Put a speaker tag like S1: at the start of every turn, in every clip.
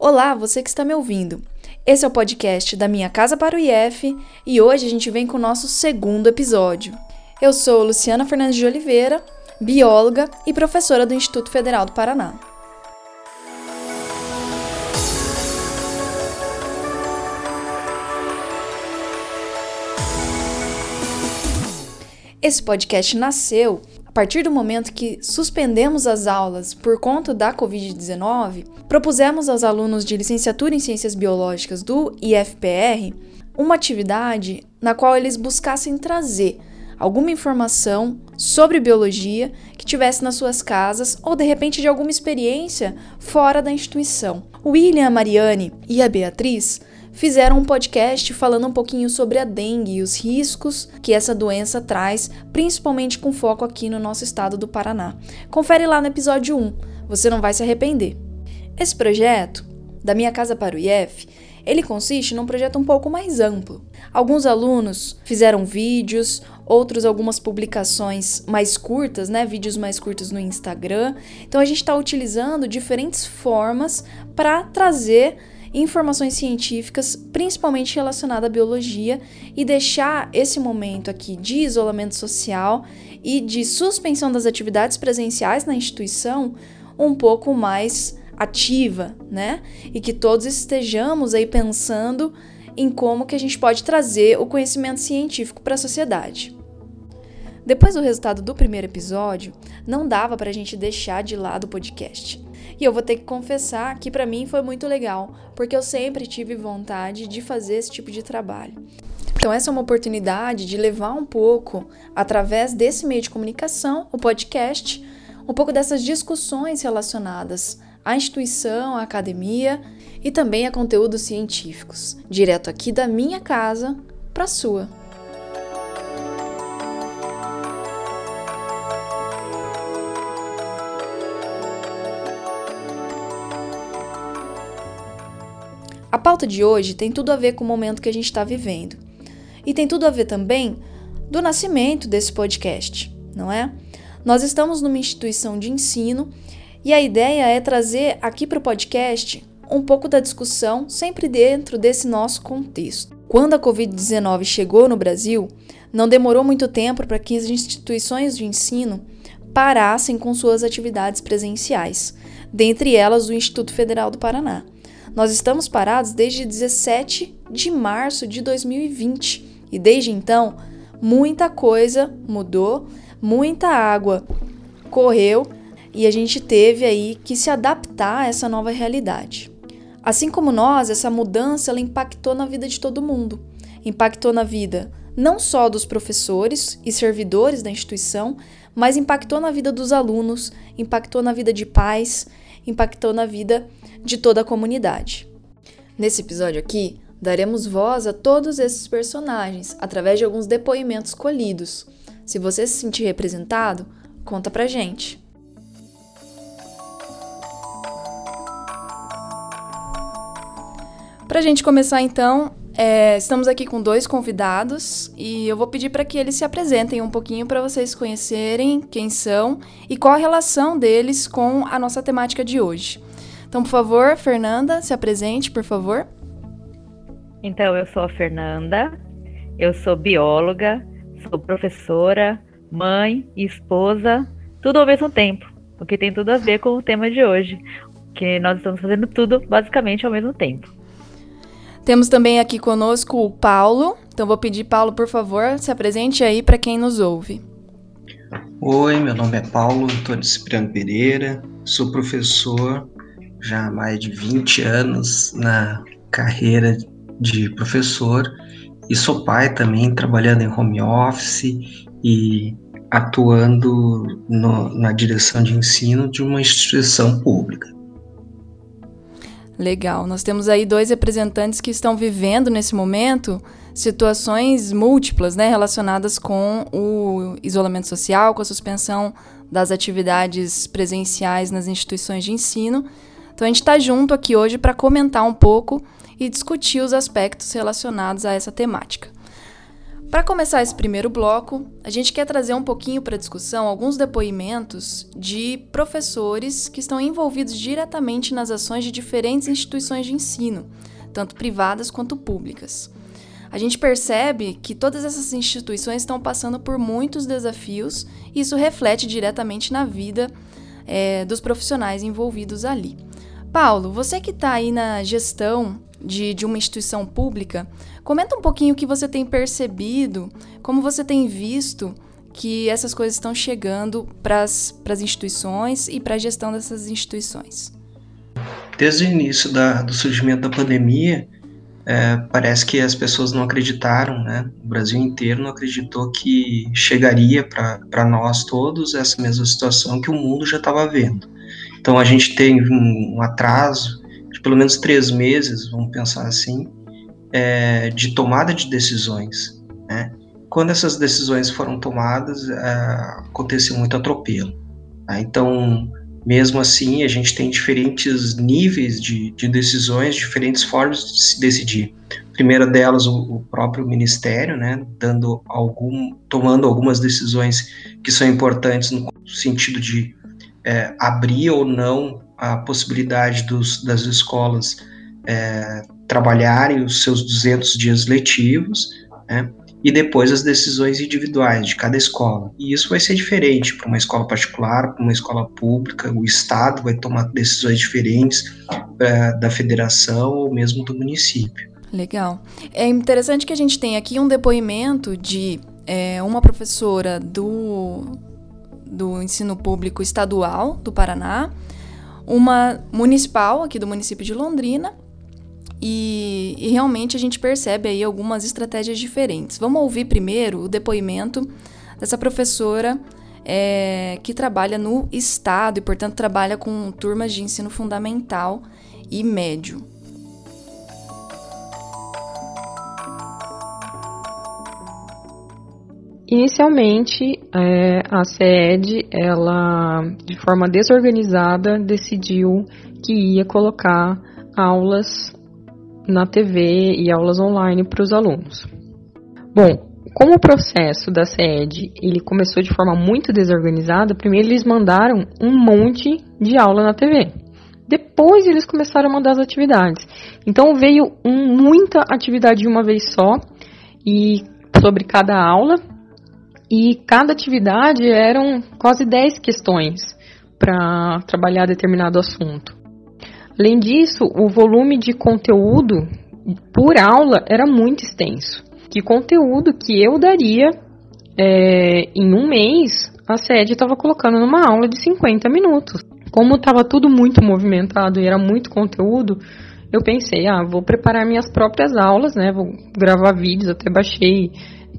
S1: Olá, você que está me ouvindo. Esse é o podcast da Minha Casa para o IF e hoje a gente vem com o nosso segundo episódio. Eu sou Luciana Fernandes de Oliveira, bióloga e professora do Instituto Federal do Paraná. Esse podcast nasceu partir do momento que suspendemos as aulas por conta da Covid-19, propusemos aos alunos de licenciatura em Ciências Biológicas do IFPR uma atividade na qual eles buscassem trazer alguma informação sobre biologia que tivesse nas suas casas ou de repente de alguma experiência fora da instituição. William, a Mariane e a Beatriz fizeram um podcast falando um pouquinho sobre a dengue e os riscos que essa doença traz, principalmente com foco aqui no nosso estado do Paraná. Confere lá no episódio 1, você não vai se arrepender. Esse projeto, da minha casa para o IF, ele consiste num projeto um pouco mais amplo. Alguns alunos fizeram vídeos, outros algumas publicações mais curtas, né, vídeos mais curtos no Instagram. Então a gente está utilizando diferentes formas para trazer informações científicas, principalmente relacionadas à biologia, e deixar esse momento aqui de isolamento social e de suspensão das atividades presenciais na instituição um pouco mais ativa, né? E que todos estejamos aí pensando em como que a gente pode trazer o conhecimento científico para a sociedade. Depois do resultado do primeiro episódio, não dava para a gente deixar de lado o podcast. E eu vou ter que confessar que para mim foi muito legal, porque eu sempre tive vontade de fazer esse tipo de trabalho. Então, essa é uma oportunidade de levar um pouco, através desse meio de comunicação, o podcast, um pouco dessas discussões relacionadas à instituição, à academia e também a conteúdos científicos, direto aqui da minha casa para a sua. A pauta de hoje tem tudo a ver com o momento que a gente está vivendo. E tem tudo a ver também do nascimento desse podcast, não é? Nós estamos numa instituição de ensino e a ideia é trazer aqui para o podcast um pouco da discussão, sempre dentro desse nosso contexto. Quando a Covid-19 chegou no Brasil, não demorou muito tempo para que as instituições de ensino parassem com suas atividades presenciais, dentre elas o Instituto Federal do Paraná. Nós estamos parados desde 17 de março de 2020 e desde então muita coisa mudou, muita água correu e a gente teve aí que se adaptar a essa nova realidade. Assim como nós, essa mudança ela impactou na vida de todo mundo. Impactou na vida não só dos professores e servidores da instituição, mas impactou na vida dos alunos, impactou na vida de pais, impactou na vida de toda a comunidade. Nesse episódio aqui, daremos voz a todos esses personagens através de alguns depoimentos colhidos. Se você se sentir representado, conta pra gente. Pra gente começar então, é, estamos aqui com dois convidados e eu vou pedir para que eles se apresentem um pouquinho para vocês conhecerem quem são e qual a relação deles com a nossa temática de hoje. Então, por favor, Fernanda, se apresente, por favor.
S2: Então, eu sou a Fernanda, eu sou bióloga, sou professora, mãe e esposa, tudo ao mesmo tempo, o que tem tudo a ver com o tema de hoje, que nós estamos fazendo tudo basicamente ao mesmo tempo.
S1: Temos também aqui conosco o Paulo. Então vou pedir, Paulo, por favor, se apresente aí para quem nos ouve.
S3: Oi, meu nome é Paulo Antônio Cipriano Pereira, sou professor já há mais de 20 anos na carreira de professor. E sou pai também, trabalhando em home office e atuando no, na direção de ensino de uma instituição pública.
S1: Legal, nós temos aí dois representantes que estão vivendo nesse momento situações múltiplas, né, relacionadas com o isolamento social, com a suspensão das atividades presenciais nas instituições de ensino então a gente está junto aqui hoje para comentar um pouco e discutir os aspectos relacionados a essa temática. Para começar esse primeiro bloco, a gente quer trazer um pouquinho para discussão alguns depoimentos de professores que estão envolvidos diretamente nas ações de diferentes instituições de ensino, tanto privadas quanto públicas. A gente percebe que todas essas instituições estão passando por muitos desafios e isso reflete diretamente na vida é, dos profissionais envolvidos ali. Paulo, você que está aí na gestão de, de uma instituição pública, comenta um pouquinho o que você tem percebido, como você tem visto que essas coisas estão chegando para as instituições e para a gestão dessas instituições.
S3: Desde o início da, do surgimento da pandemia, é, parece que as pessoas não acreditaram, né? O Brasil inteiro não acreditou que chegaria para nós todos essa mesma situação que o mundo já estava vendo. Então a gente tem um, um atraso de pelo menos três meses, vamos pensar assim, é, de tomada de decisões. Né? Quando essas decisões foram tomadas, é, aconteceu muito atropelo. Né? Então, mesmo assim, a gente tem diferentes níveis de, de, decisões, diferentes formas de se decidir. Primeira delas, o, o, próprio ministério, né, dando algum, tomando algumas decisões que são importantes no sentido de é, abrir ou não a possibilidade dos, das escolas é, trabalharem os seus 200 dias letivos, né? e depois as decisões individuais de cada escola. E isso vai ser diferente para uma escola particular, para uma escola pública, o Estado vai tomar decisões diferentes é, da federação ou mesmo do município.
S1: Legal. É interessante que a gente tem aqui um depoimento de é, uma professora do, do ensino público estadual do Paraná, uma municipal aqui do município de Londrina e, e, realmente a gente percebe aí algumas estratégias diferentes. Vamos ouvir primeiro o depoimento dessa professora é, que trabalha no Estado e, portanto, trabalha com turmas de ensino fundamental e médio.
S4: Inicialmente, é, a SED, ela, de forma desorganizada, decidiu que ia colocar aulas na TV e aulas online para os alunos. Bom, como o processo da SED ele começou de forma muito desorganizada, primeiro eles mandaram um monte de aula na TV. Depois eles começaram a mandar as atividades. Então veio um, muita atividade de uma vez só e sobre cada aula e cada atividade eram quase 10 questões para trabalhar determinado assunto. Além disso, o volume de conteúdo por aula era muito extenso. Que conteúdo que eu daria é, em um mês, a sede estava colocando numa aula de 50 minutos. Como estava tudo muito movimentado e era muito conteúdo, eu pensei, ah, vou preparar minhas próprias aulas, né? Vou gravar vídeos, até baixei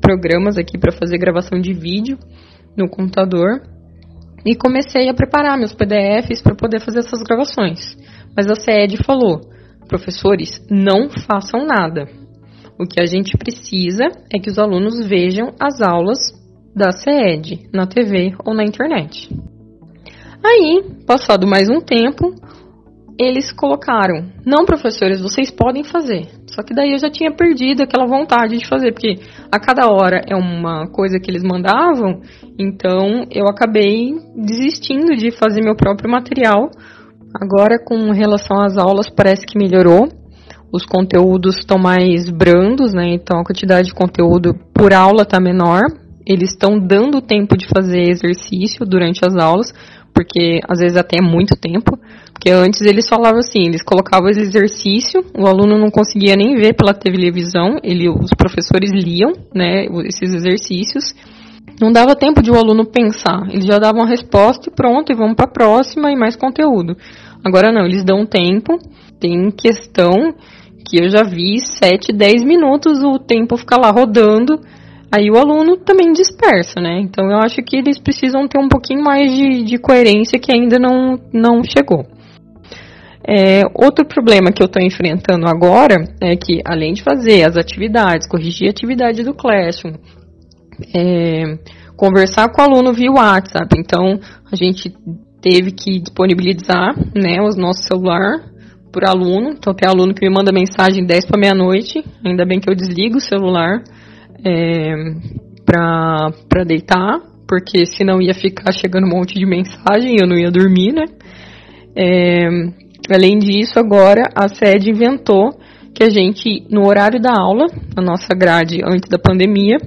S4: programas aqui para fazer gravação de vídeo no computador e comecei a preparar meus PDFs para poder fazer essas gravações. Mas a CED falou: professores, não façam nada. O que a gente precisa é que os alunos vejam as aulas da CED na TV ou na internet. Aí, passado mais um tempo, eles colocaram: não, professores, vocês podem fazer. Só que daí eu já tinha perdido aquela vontade de fazer, porque a cada hora é uma coisa que eles mandavam, então eu acabei desistindo de fazer meu próprio material. Agora, com relação às aulas, parece que melhorou. Os conteúdos estão mais brandos, né? Então a quantidade de conteúdo por aula está menor. Eles estão dando tempo de fazer exercício durante as aulas, porque às vezes até é muito tempo. Porque antes eles falavam assim, eles colocavam esse exercício, o aluno não conseguia nem ver pela televisão, ele, os professores liam, né, esses exercícios. Não dava tempo de o aluno pensar, eles já davam a resposta e pronto, e vamos para a próxima e mais conteúdo. Agora não, eles dão tempo, tem questão que eu já vi 7, 10 minutos o tempo ficar lá rodando aí o aluno também dispersa, né? Então eu acho que eles precisam ter um pouquinho mais de, de coerência que ainda não, não chegou. É, outro problema que eu estou enfrentando agora é que, além de fazer as atividades, corrigir a atividade do Classroom, é, conversar com o aluno via WhatsApp, então a gente teve que disponibilizar né, os nossos celular por aluno. Então tem aluno que me manda mensagem 10 para meia-noite, ainda bem que eu desligo o celular é, para deitar, porque senão ia ficar chegando um monte de mensagem e eu não ia dormir, né? É, além disso, agora a sede inventou que a gente, no horário da aula, na nossa grade antes da pandemia,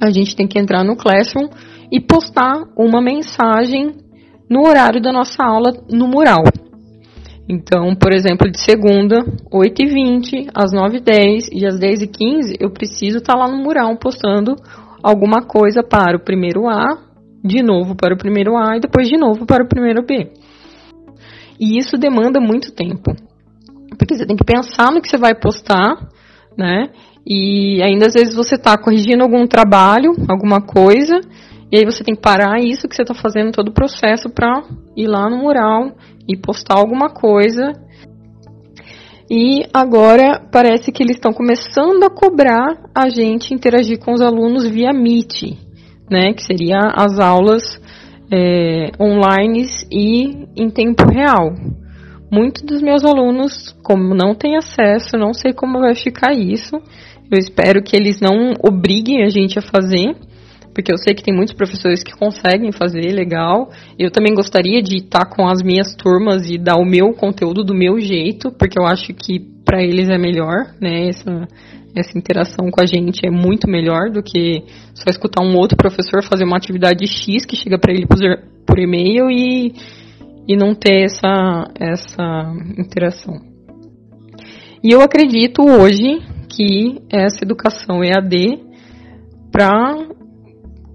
S4: a gente tem que entrar no Classroom e postar uma mensagem no horário da nossa aula no mural. Então, por exemplo, de segunda, 8h20, às 9h10 e às 10h15, eu preciso estar tá lá no mural postando alguma coisa para o primeiro A, de novo para o primeiro A e depois de novo para o primeiro B. E isso demanda muito tempo. Porque você tem que pensar no que você vai postar, né? E ainda às vezes você está corrigindo algum trabalho, alguma coisa, e aí você tem que parar isso que você está fazendo todo o processo para ir lá no mural e postar alguma coisa. E agora parece que eles estão começando a cobrar a gente interagir com os alunos via Meet, né? Que seria as aulas é, online e em tempo real. Muitos dos meus alunos, como não têm acesso, não sei como vai ficar isso. Eu espero que eles não obriguem a gente a fazer, porque eu sei que tem muitos professores que conseguem fazer legal. Eu também gostaria de estar com as minhas turmas e dar o meu conteúdo do meu jeito, porque eu acho que para eles é melhor, né? Essa, essa interação com a gente é muito melhor do que só escutar um outro professor fazer uma atividade X que chega para ele por, por e-mail e, e não ter essa, essa interação. E eu acredito hoje que essa educação EAD para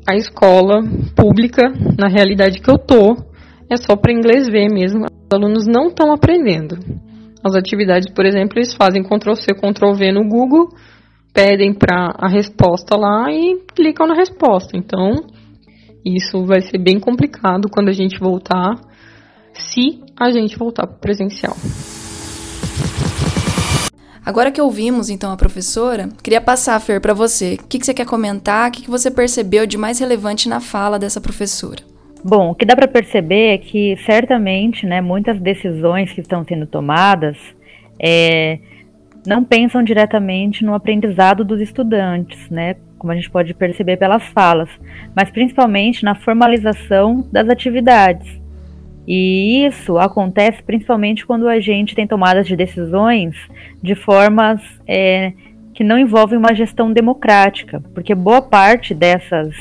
S4: a escola pública, na realidade que eu tô, é só para inglês ver mesmo. Os alunos não estão aprendendo. As atividades, por exemplo, eles fazem Ctrl+C, Ctrl+V no Google, pedem para a resposta lá e clicam na resposta. Então, isso vai ser bem complicado quando a gente voltar, se a gente voltar para presencial.
S1: Agora que ouvimos então a professora, queria passar, Fer, para você. O que, que, você quer comentar? O que, que você percebeu de mais relevante na fala dessa professora?
S2: Bom, o que dá para perceber é que certamente, né, muitas decisões que estão sendo tomadas é, não pensam diretamente no aprendizado dos estudantes, né, como a gente pode perceber pelas falas, mas principalmente na formalização das atividades. E isso acontece principalmente quando a gente tem tomadas de decisões de formas é, que não envolvem uma gestão democrática, porque boa parte dessas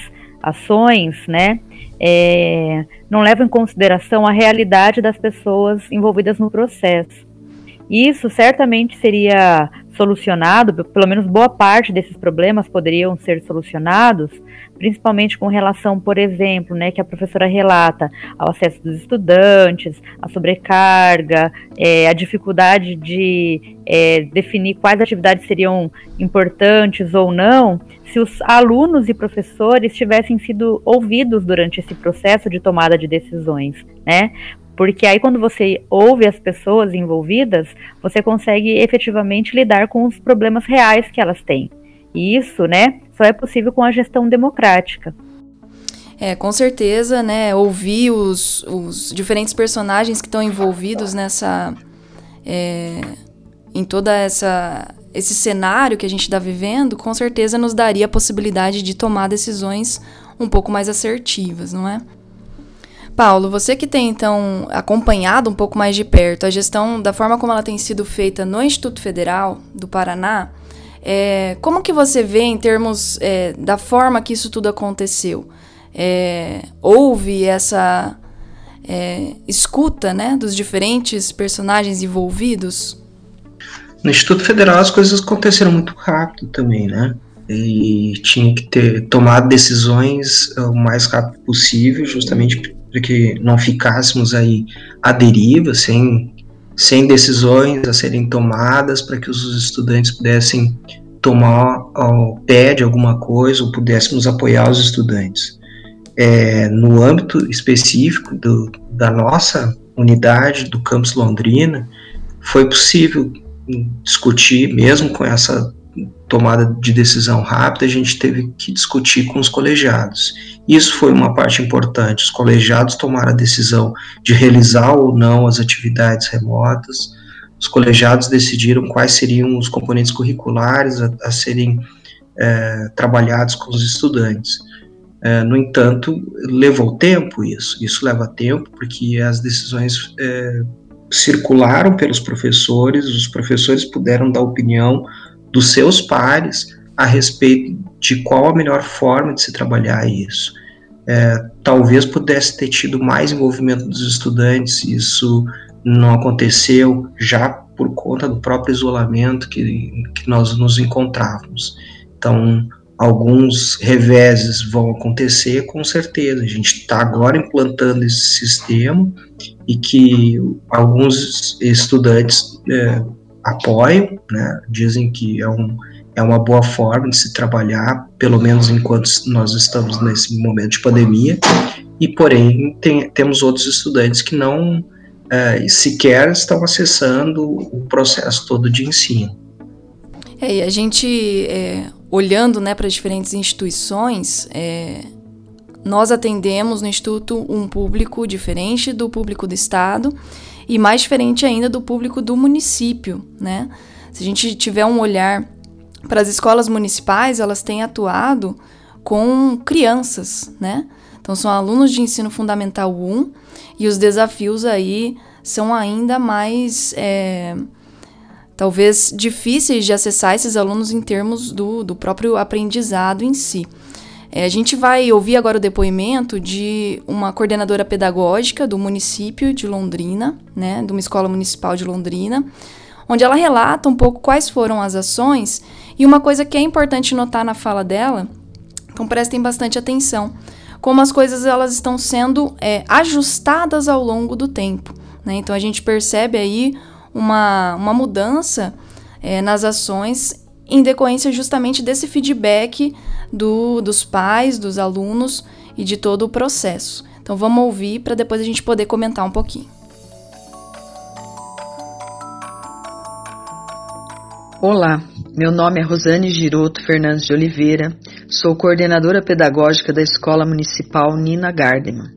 S2: ações, né, é, não levam em consideração a realidade das pessoas envolvidas no processo. Isso certamente seria solucionado, pelo menos boa parte desses problemas poderiam ser solucionados, principalmente com relação, por exemplo, né, que a professora relata ao acesso dos estudantes, a sobrecarga, é, a dificuldade de é, definir quais atividades seriam importantes ou não, se os alunos e professores tivessem sido ouvidos durante esse processo de tomada de decisões, né? Porque aí, quando você ouve as pessoas envolvidas, você consegue efetivamente lidar com os problemas reais que elas têm. E isso, né, só é possível com a gestão democrática.
S1: É, com certeza, né, ouvir os, os diferentes personagens que estão envolvidos nessa. É, em toda essa esse cenário que a gente está vivendo, com certeza nos daria a possibilidade de tomar decisões um pouco mais assertivas, não é? Paulo, você que tem então acompanhado um pouco mais de perto a gestão da forma como ela tem sido feita no Instituto Federal do Paraná, é, como que você vê em termos é, da forma que isso tudo aconteceu? É, houve essa é, escuta né, dos diferentes personagens envolvidos?
S3: No Instituto Federal as coisas aconteceram muito rápido também, né? E tinha que ter tomado decisões o mais rápido possível, justamente para que não ficássemos aí à deriva, sem, sem decisões a serem tomadas, para que os estudantes pudessem tomar ao pé de alguma coisa ou pudéssemos apoiar os estudantes. É, no âmbito específico do, da nossa unidade do campus Londrina, foi possível discutir, mesmo com essa tomada de decisão rápida, a gente teve que discutir com os colegiados. Isso foi uma parte importante. Os colegiados tomaram a decisão de realizar ou não as atividades remotas. Os colegiados decidiram quais seriam os componentes curriculares a, a serem é, trabalhados com os estudantes. É, no entanto, levou tempo isso. Isso leva tempo porque as decisões é, circularam pelos professores, os professores puderam dar opinião dos seus pares a respeito de qual a melhor forma de se trabalhar isso. É, talvez pudesse ter tido mais envolvimento dos estudantes, isso não aconteceu já por conta do próprio isolamento que, que nós nos encontrávamos. Então, alguns reveses vão acontecer com certeza. A gente está agora implantando esse sistema e que alguns estudantes é, apoiam, né, dizem que é, um, é uma boa forma de se trabalhar, pelo menos enquanto nós estamos nesse momento de pandemia, e porém tem, temos outros estudantes que não é, sequer estão acessando o processo todo de ensino.
S1: É, e a gente, é, olhando né, para diferentes instituições, é, nós atendemos no Instituto um público diferente do público do Estado e mais diferente ainda do público do município, né? Se a gente tiver um olhar para as escolas municipais, elas têm atuado com crianças, né? Então são alunos de ensino fundamental 1 e os desafios aí são ainda mais é, talvez difíceis de acessar esses alunos em termos do, do próprio aprendizado em si. É, a gente vai ouvir agora o depoimento de uma coordenadora pedagógica do município de Londrina, né, de uma escola municipal de Londrina, onde ela relata um pouco quais foram as ações e uma coisa que é importante notar na fala dela, então prestem bastante atenção, como as coisas elas estão sendo é, ajustadas ao longo do tempo. Né? Então a gente percebe aí uma, uma mudança é, nas ações em decorrência justamente desse feedback do, dos pais, dos alunos e de todo o processo. Então vamos ouvir para depois a gente poder comentar um pouquinho.
S5: Olá, meu nome é Rosane Giroto Fernandes de Oliveira, sou coordenadora pedagógica da Escola Municipal Nina Gardeman.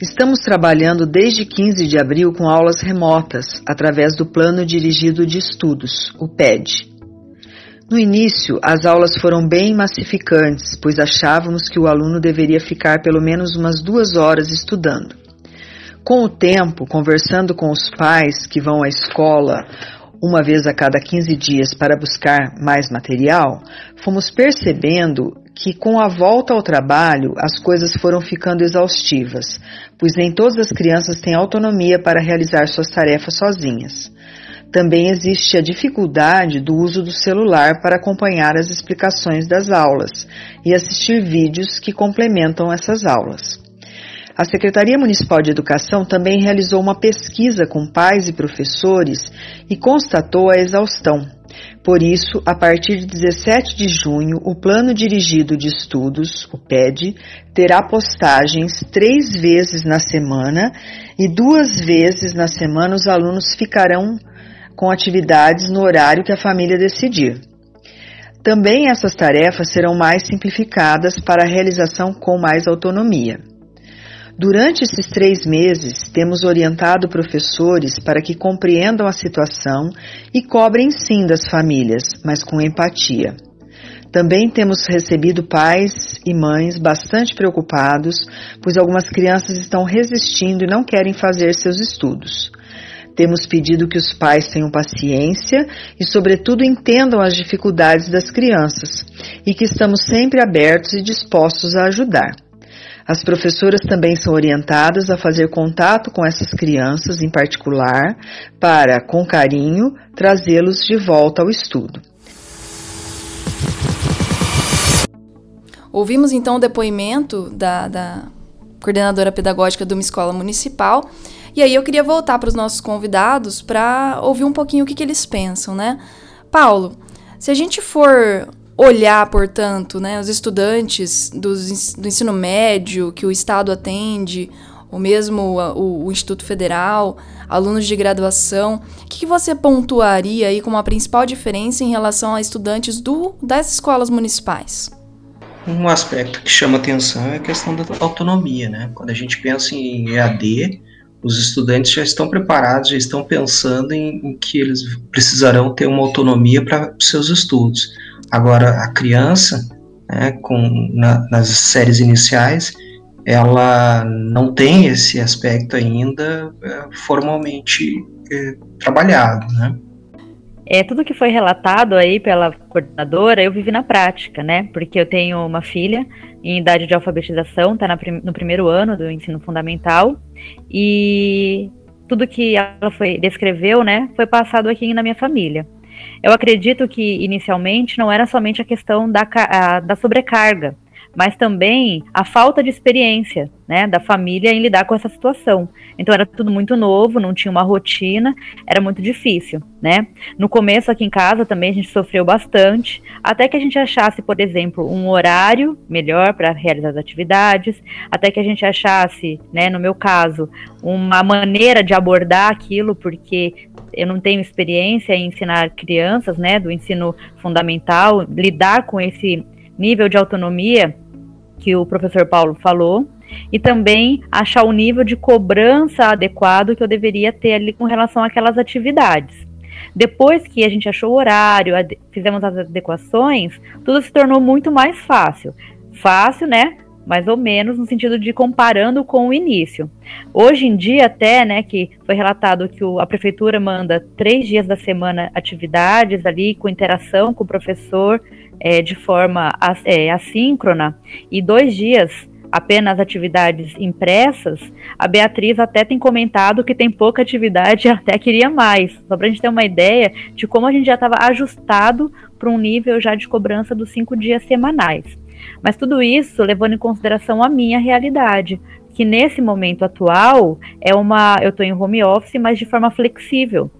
S5: Estamos trabalhando desde 15 de abril com aulas remotas, através do Plano Dirigido de Estudos, o PED. No início, as aulas foram bem massificantes, pois achávamos que o aluno deveria ficar pelo menos umas duas horas estudando. Com o tempo, conversando com os pais que vão à escola uma vez a cada 15 dias para buscar mais material, fomos percebendo que com a volta ao trabalho as coisas foram ficando exaustivas, pois nem todas as crianças têm autonomia para realizar suas tarefas sozinhas. Também existe a dificuldade do uso do celular para acompanhar as explicações das aulas e assistir vídeos que complementam essas aulas. A Secretaria Municipal de Educação também realizou uma pesquisa com pais e professores e constatou a exaustão. Por isso, a partir de 17 de junho, o Plano Dirigido de Estudos, o PED, terá postagens três vezes na semana e duas vezes na semana os alunos ficarão com atividades no horário que a família decidir. Também essas tarefas serão mais simplificadas para a realização com mais autonomia. Durante esses três meses, temos orientado professores para que compreendam a situação e cobrem sim das famílias, mas com empatia. Também temos recebido pais e mães bastante preocupados, pois algumas crianças estão resistindo e não querem fazer seus estudos. Temos pedido que os pais tenham paciência e, sobretudo, entendam as dificuldades das crianças e que estamos sempre abertos e dispostos a ajudar. As professoras também são orientadas a fazer contato com essas crianças em particular para, com carinho, trazê-los de volta ao estudo.
S1: Ouvimos então o depoimento da, da coordenadora pedagógica de uma escola municipal e aí eu queria voltar para os nossos convidados para ouvir um pouquinho o que, que eles pensam, né? Paulo, se a gente for olhar, portanto, né, os estudantes dos, do ensino médio que o Estado atende, ou mesmo o, o Instituto Federal, alunos de graduação, o que, que, você pontuaria aí como a principal diferença em relação a estudantes do, das escolas municipais?
S3: Um aspecto que chama atenção é a questão da autonomia, né? Quando a gente pensa em EAD, os estudantes já estão preparados, já estão pensando em, em que eles precisarão ter uma autonomia para seus estudos. Agora, a criança, né, com, na, nas séries iniciais, ela não tem esse aspecto ainda é, formalmente é, trabalhado, né?
S2: É, tudo que foi relatado aí pela coordenadora, eu vivi na prática, né? Porque eu tenho uma filha em idade de alfabetização, está no primeiro ano do ensino fundamental, e tudo que ela foi, descreveu, né, foi passado aqui na minha família. Eu acredito que inicialmente não era somente a questão da, a, da sobrecarga, mas também a falta de experiência né, da família em lidar com essa situação. Então era tudo muito novo, não tinha uma rotina, era muito difícil, né? No começo aqui em casa também a gente sofreu bastante, até que a gente achasse, por exemplo, um horário melhor para realizar as atividades, até que a gente achasse, né, no meu caso, uma maneira de abordar aquilo, porque eu não tenho experiência em ensinar crianças, né, do ensino fundamental, lidar com esse nível de autonomia que o professor Paulo falou, e também achar o nível de cobrança adequado que eu deveria ter ali com relação àquelas atividades. Depois que a gente achou o horário, fizemos as adequações, tudo se tornou muito mais fácil. Fácil, né? Mais ou menos no sentido de comparando com o início. Hoje em dia, até, né, que foi relatado que o, a prefeitura manda três dias da semana atividades ali com interação com o professor é, de forma é, assíncrona e dois dias apenas atividades impressas, a Beatriz até tem comentado que tem pouca atividade e até queria mais. Só para a gente ter uma ideia de como a gente já estava ajustado para um nível já de cobrança dos cinco dias semanais. Mas tudo isso levando em consideração a minha realidade, que nesse momento atual é uma, eu estou em home office, mas de forma flexível.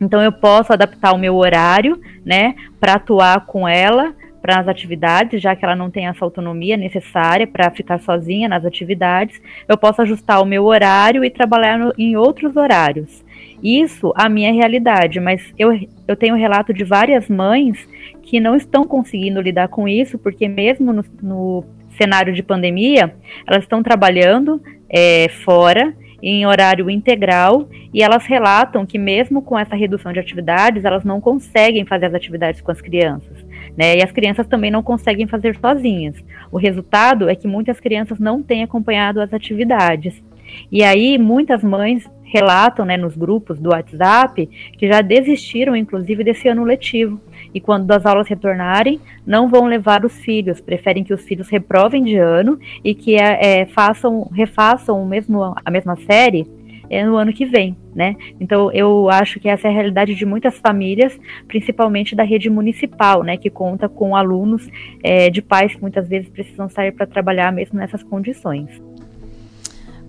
S2: Então eu posso adaptar o meu horário, né, para atuar com ela para as atividades, já que ela não tem essa autonomia necessária para ficar sozinha nas atividades, eu posso ajustar o meu horário e trabalhar no, em outros horários. Isso a minha realidade, mas eu, eu tenho relato de várias mães que não estão conseguindo lidar com isso, porque mesmo no, no cenário de pandemia, elas estão trabalhando é, fora em horário integral e elas relatam que mesmo com essa redução de atividades, elas não conseguem fazer as atividades com as crianças. Né? E as crianças também não conseguem fazer sozinhas. O resultado é que muitas crianças não têm acompanhado as atividades. E aí muitas mães relatam né, nos grupos do WhatsApp que já desistiram, inclusive, desse ano letivo. E quando as aulas retornarem, não vão levar os filhos, preferem que os filhos reprovem de ano e que é, é, façam, refaçam o mesmo, a mesma série é, no ano que vem, né? Então eu acho que essa é a realidade de muitas famílias, principalmente da rede municipal, né? Que conta com alunos é, de pais que muitas vezes precisam sair para trabalhar mesmo nessas condições.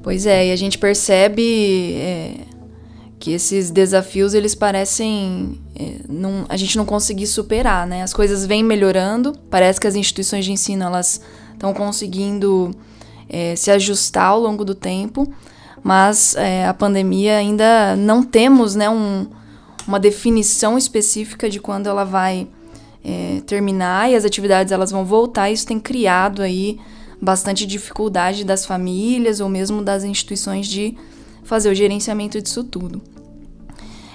S1: Pois é, e a gente percebe é, que esses desafios eles parecem é, não, a gente não conseguir superar, né? As coisas vêm melhorando, parece que as instituições de ensino elas estão conseguindo é, se ajustar ao longo do tempo, mas é, a pandemia ainda não temos, né, um, uma definição específica de quando ela vai é, terminar e as atividades elas vão voltar. Isso tem criado aí bastante dificuldade das famílias ou mesmo das instituições de fazer o gerenciamento disso tudo.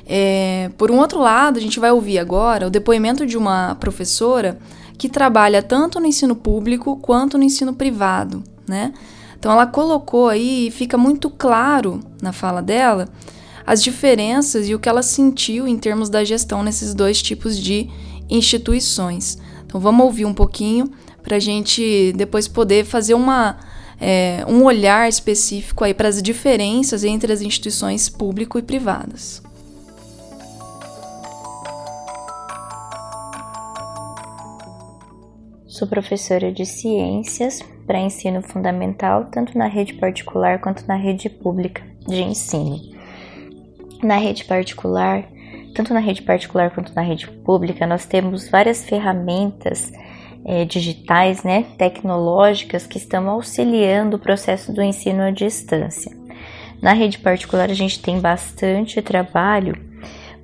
S1: É, por um outro lado, a gente vai ouvir agora o depoimento de uma professora que trabalha tanto no ensino público quanto no ensino privado, né? Então ela colocou aí, fica muito claro na fala dela, as diferenças e o que ela sentiu em termos da gestão nesses dois tipos de instituições. Então vamos ouvir um pouquinho para a gente depois poder fazer uma, é, um olhar específico aí para as diferenças entre as instituições público e privadas.
S6: Sou professora de ciências para ensino fundamental, tanto na rede particular quanto na rede pública de ensino. Na rede particular, tanto na rede particular quanto na rede pública, nós temos várias ferramentas é, digitais, né, tecnológicas que estão auxiliando o processo do ensino à distância. Na rede particular a gente tem bastante trabalho,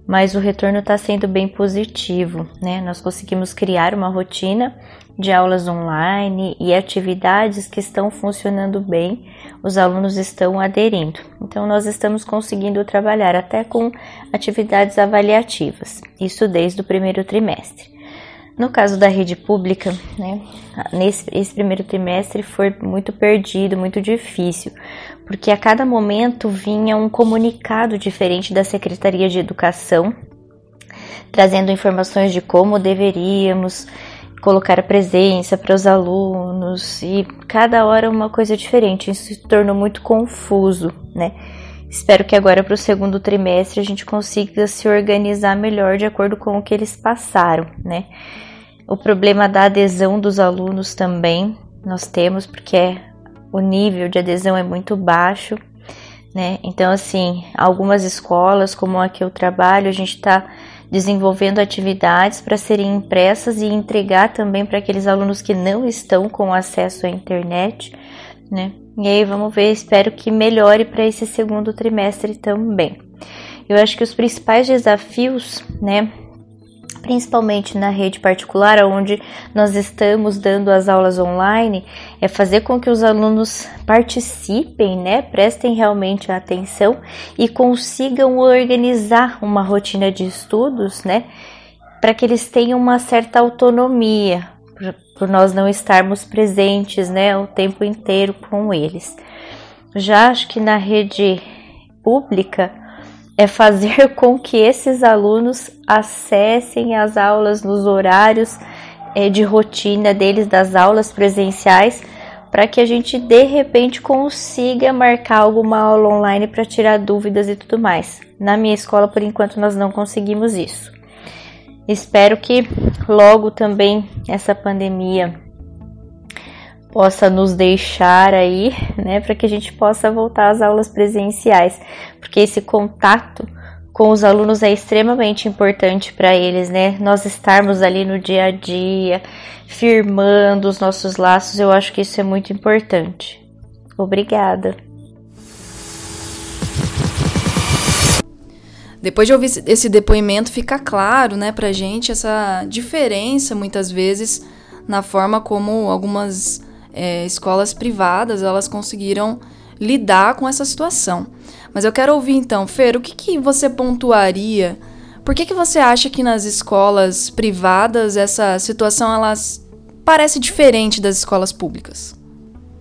S6: mas o retorno está sendo bem positivo, né? Nós conseguimos criar uma rotina de aulas online e atividades que estão funcionando bem, os alunos estão aderindo. Então, nós estamos conseguindo trabalhar até com atividades avaliativas, isso desde o primeiro trimestre. No caso da rede pública, né, nesse esse primeiro trimestre foi muito perdido, muito difícil, porque a cada momento vinha um comunicado diferente da Secretaria de Educação, trazendo informações de como deveríamos colocar a presença para os alunos e cada hora uma coisa diferente. Isso se tornou muito confuso, né? Espero que agora para o segundo trimestre a gente consiga se organizar melhor de acordo com o que eles passaram, né? O problema da adesão dos alunos também nós temos, porque o nível de adesão é muito baixo, né? Então, assim, algumas escolas, como a que eu trabalho, a gente está desenvolvendo atividades para serem impressas e entregar também para aqueles alunos que não estão com acesso à internet, né? E aí vamos ver, espero que melhore para esse segundo trimestre também. Eu acho que os principais desafios, né, principalmente na rede particular, onde nós estamos dando as aulas online, é fazer com que os alunos participem, né, prestem realmente atenção e consigam organizar uma rotina de estudos, né, para que eles tenham uma certa autonomia, por nós não estarmos presentes, né, o tempo inteiro com eles. Já acho que na rede pública é fazer com que esses alunos acessem as aulas nos horários é, de rotina deles das aulas presenciais, para que a gente de repente consiga marcar alguma aula online para tirar dúvidas e tudo mais. Na minha escola, por enquanto, nós não conseguimos isso. Espero que logo também essa pandemia possa nos deixar aí, né, para que a gente possa voltar às aulas presenciais, porque esse contato com os alunos é extremamente importante para eles, né? Nós estarmos ali no dia a dia, firmando os nossos laços, eu acho que isso é muito importante. Obrigada.
S1: Depois de ouvir esse depoimento, fica claro, né, pra gente essa diferença, muitas vezes, na forma como algumas é, escolas privadas elas conseguiram lidar com essa situação. Mas eu quero ouvir então, Fer, o que, que você pontuaria? Por que, que você acha que nas escolas privadas essa situação elas parece diferente das escolas públicas?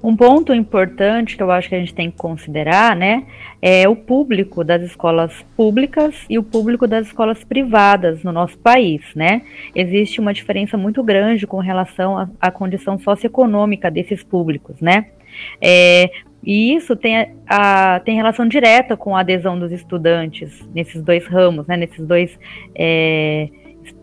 S2: Um ponto importante que eu acho que a gente tem que considerar, né, é o público das escolas públicas e o público das escolas privadas no nosso país, né? Existe uma diferença muito grande com relação à, condição socioeconômica desses públicos, né? É, e isso tem, a, tem relação direta com a adesão dos estudantes nesses dois ramos, né? Nesses dois é,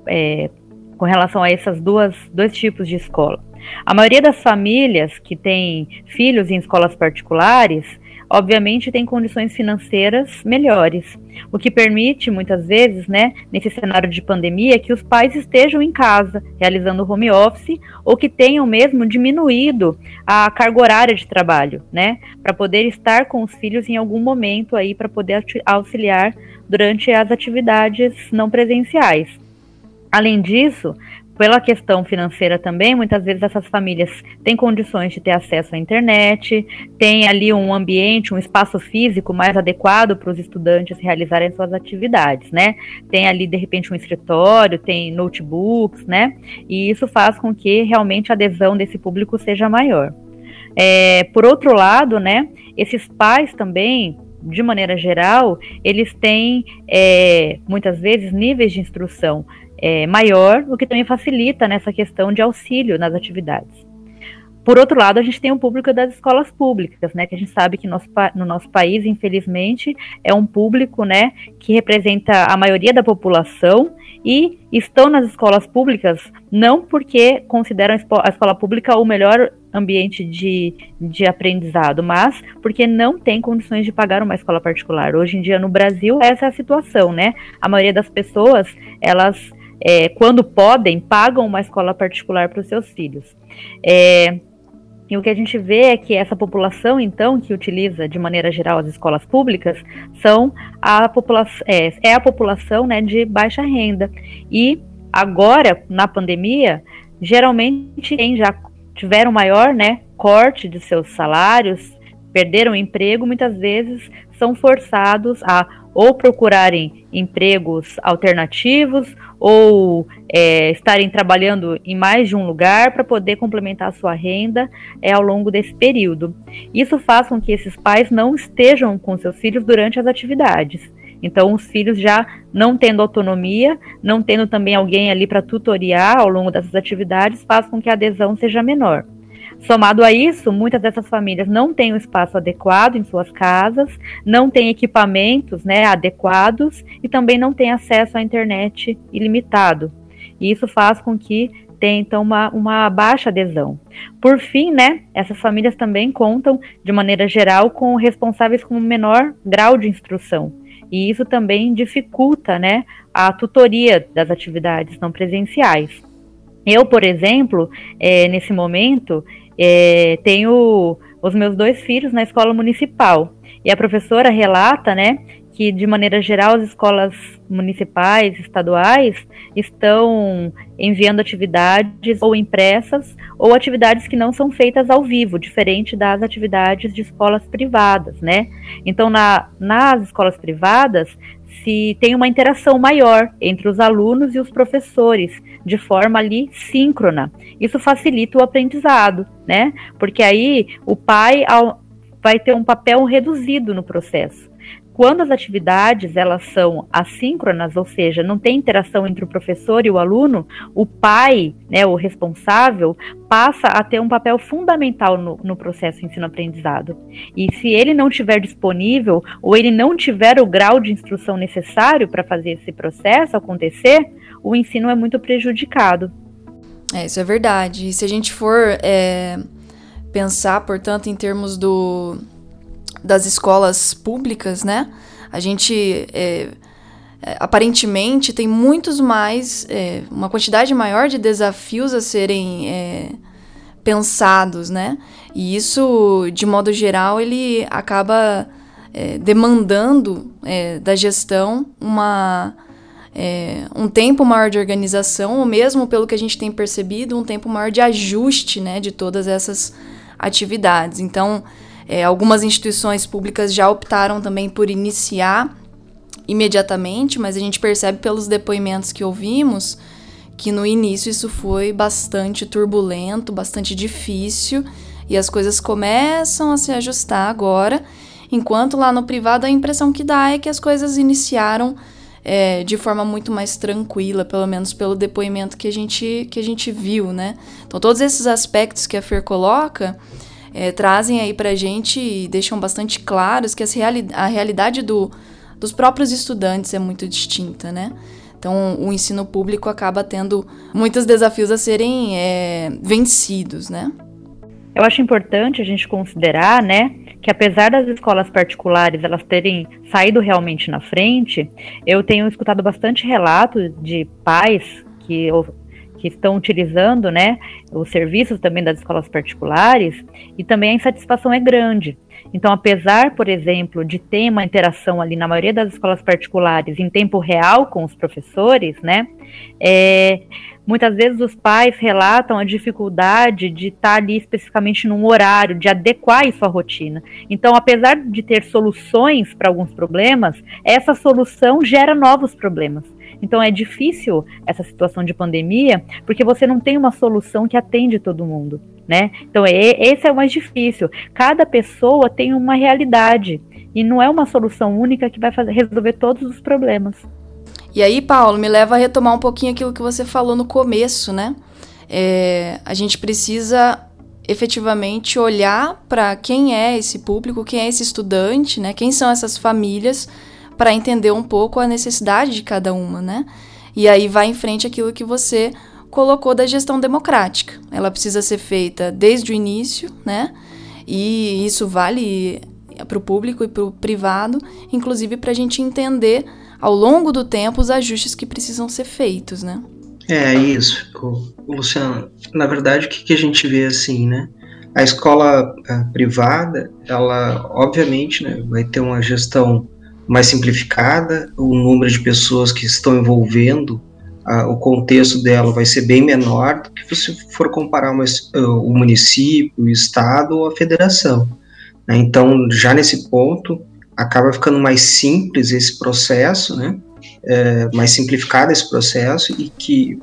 S2: é, com relação a essas duas dois tipos de escola. A maioria das famílias que têm filhos em escolas particulares, obviamente tem condições financeiras melhores, o que permite muitas vezes, né, nesse cenário de pandemia, que os pais estejam em casa realizando home office ou que tenham mesmo diminuído a carga horária de trabalho, né, para poder estar com os filhos em algum momento aí para poder auxiliar durante as atividades não presenciais. Além disso, pela questão financeira também, muitas vezes essas famílias têm condições de ter acesso à internet, tem ali um ambiente, um espaço físico mais adequado para os estudantes realizarem suas atividades, né? Tem ali, de repente, um escritório, tem notebooks, né? E isso faz com que realmente a adesão desse público seja maior. É, por outro lado, né, esses pais também, de maneira geral, eles têm é, muitas vezes níveis de instrução é, maior, o que também facilita nessa questão de auxílio nas atividades. Por outro lado, a gente tem o público das escolas públicas, né, que a gente sabe que nosso, no nosso país, infelizmente, é um público, né, que representa a maioria da população e estão nas escolas públicas não porque consideram a escola pública o melhor ambiente de, de aprendizado, mas porque não tem condições de pagar uma escola particular. Hoje em dia, no Brasil, essa é a situação, né? A maioria das pessoas, elas é, quando podem, pagam uma escola particular para os seus filhos. É, e o que a gente vê é que essa população, então, que utiliza de maneira geral as escolas públicas, são a população, é, é a população né, de baixa renda. E agora, na pandemia, geralmente quem já tiveram maior né, corte de seus salários perderam o emprego, muitas vezes são forçados a ou procurarem empregos alternativos ou é, estarem trabalhando em mais de um lugar para poder complementar a sua renda é, ao longo desse período. Isso faz com que esses pais não estejam com seus filhos durante as atividades. Então, os filhos já não tendo autonomia, não tendo também alguém ali para tutoriar ao longo dessas atividades, faz com que a adesão seja menor. Somado a isso, muitas dessas famílias não têm o um espaço adequado em suas casas, não têm equipamentos né, adequados e também não têm acesso à internet ilimitado. E isso faz com que tenha então uma, uma baixa adesão. Por fim, né, essas famílias também contam, de maneira geral, com responsáveis com menor grau de instrução. E isso também dificulta né, a tutoria das atividades não presenciais. Eu, por exemplo, é, nesse momento, é, tenho os meus dois filhos na escola municipal. E a professora relata, né, que de maneira geral as escolas municipais, estaduais, estão enviando atividades ou impressas ou atividades que não são feitas ao vivo, diferente das atividades de escolas privadas, né? Então, na, nas escolas privadas, se tem uma interação maior entre os alunos e os professores, de forma ali síncrona. Isso facilita o aprendizado, né? Porque aí o pai vai ter um papel reduzido no processo. Quando as atividades elas são assíncronas, ou seja, não tem interação entre o professor e o aluno, o pai, né, o responsável, passa a ter um papel fundamental no, no processo ensino-aprendizado. E se ele não tiver disponível ou ele não tiver o grau de instrução necessário para fazer esse processo acontecer, o ensino é muito prejudicado.
S1: É, isso é verdade. E se a gente for é, pensar, portanto, em termos do das escolas públicas, né? A gente é, é, aparentemente tem muitos mais, é, uma quantidade maior de desafios a serem é, pensados, né? E isso, de modo geral, ele acaba é, demandando é, da gestão uma um tempo maior de organização, ou mesmo pelo que a gente tem percebido, um tempo maior de ajuste, né, de todas essas atividades. Então, é, algumas instituições públicas já optaram também por iniciar imediatamente, mas a gente percebe pelos depoimentos que ouvimos que no início isso foi bastante turbulento, bastante difícil e as coisas começam a se ajustar agora, enquanto lá no privado a impressão que dá é que as coisas iniciaram é, de forma muito mais tranquila, pelo menos pelo depoimento que a gente, que a gente viu, né? Então, todos esses aspectos que a Fer coloca é, trazem aí pra gente e deixam bastante claros que reali a realidade do, dos próprios estudantes é muito distinta, né? Então, o ensino público acaba tendo muitos desafios a serem é, vencidos, né?
S2: Eu acho importante a gente considerar, né, que apesar das escolas particulares elas terem saído realmente na frente, eu tenho escutado bastante relatos de pais que que estão utilizando né, os serviços também das escolas particulares e também a insatisfação é grande. Então, apesar, por exemplo, de ter uma interação ali na maioria das escolas particulares em tempo real com os professores, né, é, muitas vezes os pais relatam a dificuldade de estar ali especificamente num horário, de adequar isso à rotina. Então, apesar de ter soluções para alguns problemas, essa solução gera novos problemas. Então é difícil essa situação de pandemia, porque você não tem uma solução que atende todo mundo, né? Então é, esse é o mais difícil. Cada pessoa tem uma realidade e não é uma solução única que vai fazer, resolver todos os problemas.
S1: E aí, Paulo, me leva a retomar um pouquinho aquilo que você falou no começo, né? É, a gente precisa efetivamente olhar para quem é esse público, quem é esse estudante, né? Quem são essas famílias para entender um pouco a necessidade de cada uma, né? E aí vai em frente aquilo que você colocou da gestão democrática. Ela precisa ser feita desde o início, né? E isso vale para o público e para o privado, inclusive para a gente entender ao longo do tempo os ajustes que precisam ser feitos, né?
S3: É isso, Luciano. Na verdade, o que, a gente vê assim, né? A escola a, privada, ela obviamente né, vai ter uma gestão mais simplificada, o número de pessoas que estão envolvendo o contexto dela vai ser bem menor do que se for comparar uma, o município, o estado ou a federação. Né? Então, já nesse ponto, acaba ficando mais simples esse processo, né? É, mais simplificado esse processo e que,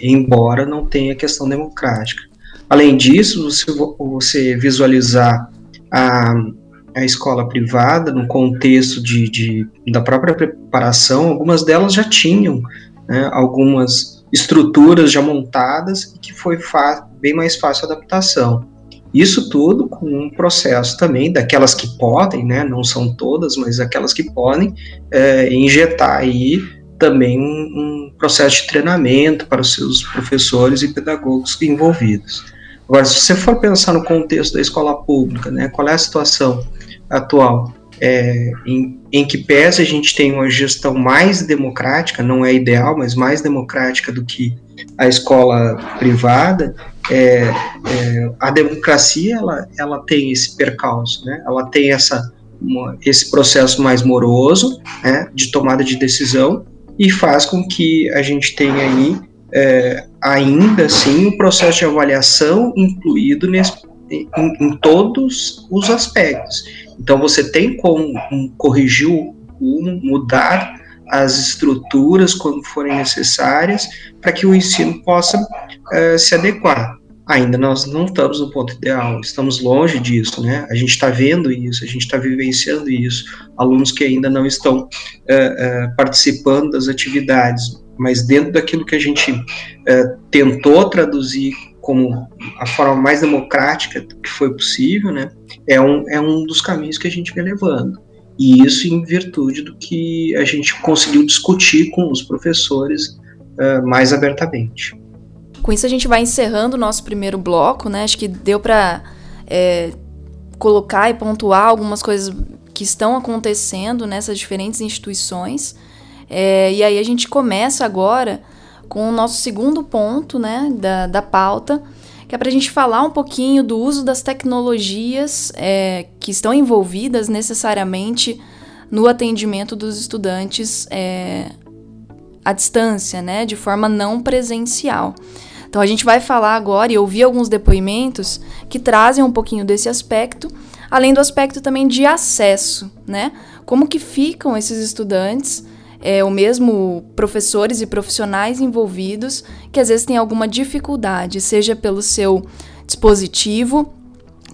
S3: embora não tenha questão democrática. Além disso, você, você visualizar a, a escola privada no contexto de, de, da própria preparação, algumas delas já tinham né, algumas estruturas já montadas e que foi bem mais fácil a adaptação. Isso tudo com um processo também daquelas que podem, né, não são todas, mas aquelas que podem é, injetar aí também um, um, processo de treinamento para os seus professores e pedagogos envolvidos. Agora, se você for pensar no contexto da escola pública, né, qual é a situação atual? É, em, em que pese a gente tem uma gestão mais democrática, não é ideal, mas mais democrática do que a escola privada, é, é, a democracia ela, ela tem esse percalço, né? ela tem essa, uma, esse processo mais moroso né, de tomada de decisão e faz com que a gente tenha aí é, ainda assim um processo de avaliação incluído nesse, em, em, todos os aspectos. Então você tem como corrigir o rumo, mudar as estruturas quando forem necessárias para que o ensino possa uh, se adequar. Ainda nós não estamos no ponto ideal, estamos longe disso, né? A gente está vendo isso, a gente está vivenciando isso. Alunos que ainda não estão uh, uh, participando das atividades, mas dentro daquilo que a gente tentou traduzir como a forma mais democrática que foi possível, né? É um, é um dos caminhos que a gente vem levando. E isso em virtude do que a gente conseguiu discutir com os professores uh, mais abertamente.
S1: Com isso a gente vai encerrando o nosso primeiro bloco, né? Acho que deu para é, colocar e pontuar algumas coisas que estão acontecendo nessas diferentes instituições. É, e aí a gente começa agora com o nosso segundo ponto né, da, da pauta, que é para a gente falar um pouquinho do uso das tecnologias é, que estão envolvidas necessariamente no atendimento dos estudantes é, à distância, né, de forma não presencial. Então a gente vai falar agora e ouvir alguns depoimentos que trazem um pouquinho desse aspecto, além do aspecto também de acesso, né? Como que ficam esses estudantes é, ou mesmo professores e profissionais envolvidos que às vezes têm alguma dificuldade, seja pelo seu dispositivo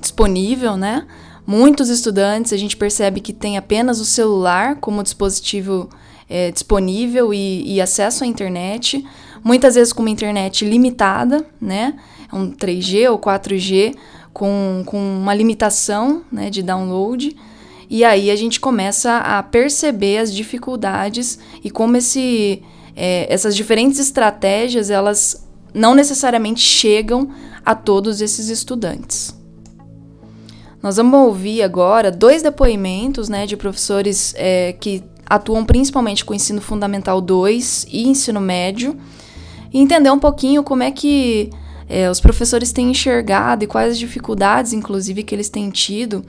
S1: disponível, né? Muitos estudantes a gente percebe que tem apenas o celular como dispositivo é, disponível e, e, acesso à internet, muitas vezes com uma internet limitada, né? Um 3G ou 4G com, com uma limitação né, de download. E aí a gente começa a perceber as dificuldades e como esse, é, essas diferentes estratégias elas não necessariamente chegam a todos esses estudantes. Nós vamos ouvir agora dois depoimentos né, de professores é, que atuam principalmente com ensino fundamental 2 e ensino médio, e entender um pouquinho como é que é, os professores têm enxergado e quais as dificuldades, inclusive, que eles têm tido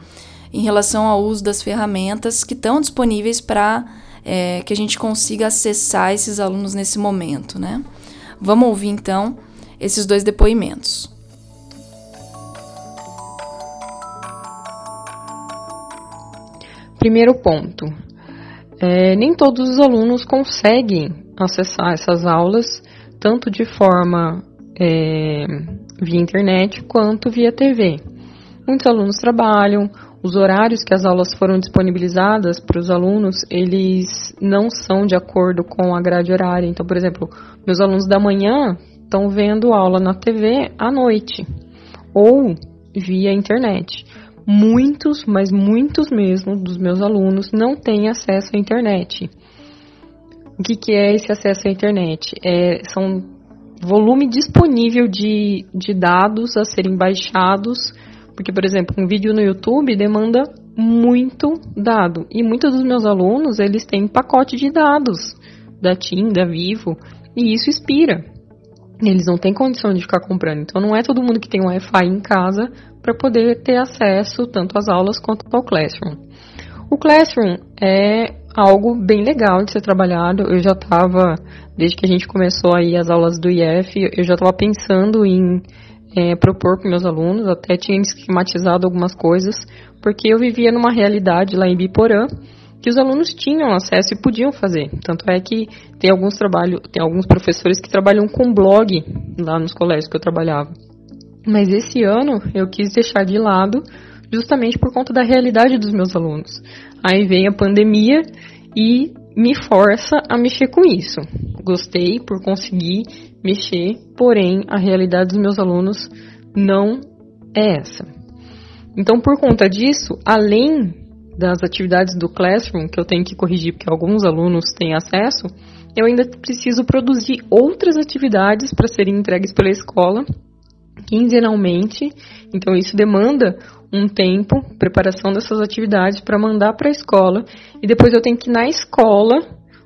S1: em relação ao uso das ferramentas que estão disponíveis para é, que a gente consiga acessar esses alunos nesse momento, né? Vamos ouvir então esses dois depoimentos.
S4: Primeiro ponto: é, nem todos os alunos conseguem acessar essas aulas tanto de forma é, via internet quanto via TV. Muitos alunos trabalham, os horários que as aulas foram disponibilizadas para os alunos, eles não são de acordo com a grade horária. Então, por exemplo, meus alunos da manhã estão vendo aula na TV à noite ou via internet. Muitos, mas muitos mesmo dos meus alunos não têm acesso à internet. O que, que é esse acesso à internet? É, são volume disponível de, de dados a serem baixados porque, por exemplo, um vídeo no YouTube demanda muito dado. E muitos dos meus alunos, eles têm pacote de dados da TIM, da Vivo, e isso expira. Eles não têm condição de ficar comprando. Então, não é todo mundo que tem Wi-Fi em casa para poder ter acesso tanto às aulas quanto ao Classroom. O Classroom é algo bem legal de ser trabalhado. Eu já estava, desde que a gente começou aí as aulas do IF, eu já estava pensando em é, propor para meus alunos, até tinha esquematizado algumas coisas, porque eu vivia numa realidade lá em Biporã que os alunos tinham acesso e podiam fazer. Tanto é que tem alguns trabalhos, tem alguns professores que trabalham com blog lá nos colégios que eu trabalhava. Mas esse ano eu quis deixar de lado justamente por conta da realidade dos meus alunos. Aí vem a pandemia e me força a mexer com isso. Gostei por conseguir mexer, porém a realidade dos meus alunos não é essa. Então, por conta disso, além das atividades do Classroom que eu tenho que corrigir porque alguns alunos têm acesso, eu ainda preciso produzir outras atividades para serem entregues pela escola quinzenalmente. Então, isso demanda um tempo, preparação dessas atividades para mandar para a escola e depois eu tenho que ir na escola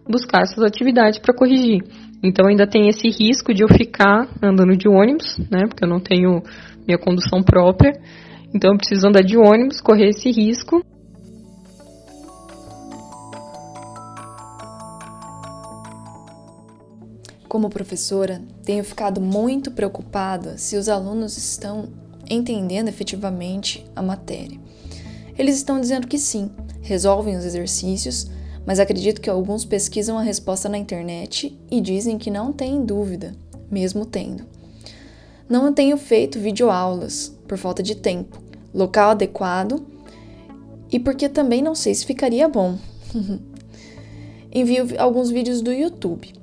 S4: buscar essas atividades para corrigir. Então ainda tem esse risco de eu ficar andando de ônibus, né? Porque eu não tenho minha condução própria. Então eu preciso andar de ônibus, correr esse risco.
S1: Como professora, tenho ficado muito preocupada se os alunos estão entendendo efetivamente a matéria. Eles estão dizendo que sim, resolvem os exercícios, mas acredito que alguns pesquisam a resposta na internet e dizem que não têm dúvida, mesmo tendo. Não tenho feito videoaulas por falta de tempo, local adequado e porque também não sei se ficaria bom. Envio alguns vídeos do YouTube.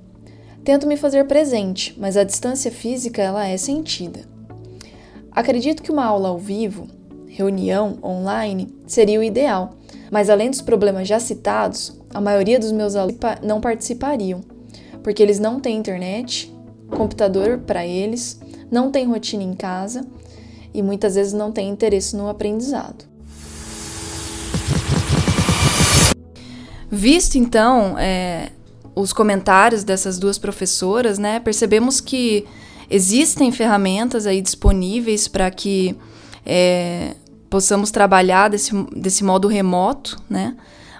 S1: Tento me fazer presente, mas a distância física ela é sentida. Acredito que uma aula ao vivo, reunião online, seria o ideal, mas além dos problemas já citados, a maioria dos meus alunos não participariam, porque eles não têm internet, computador para eles, não têm rotina em casa e muitas vezes não têm interesse no aprendizado. Visto então é, os comentários dessas duas professoras, né, percebemos que existem ferramentas aí disponíveis para que é, possamos trabalhar desse, desse modo remoto, né?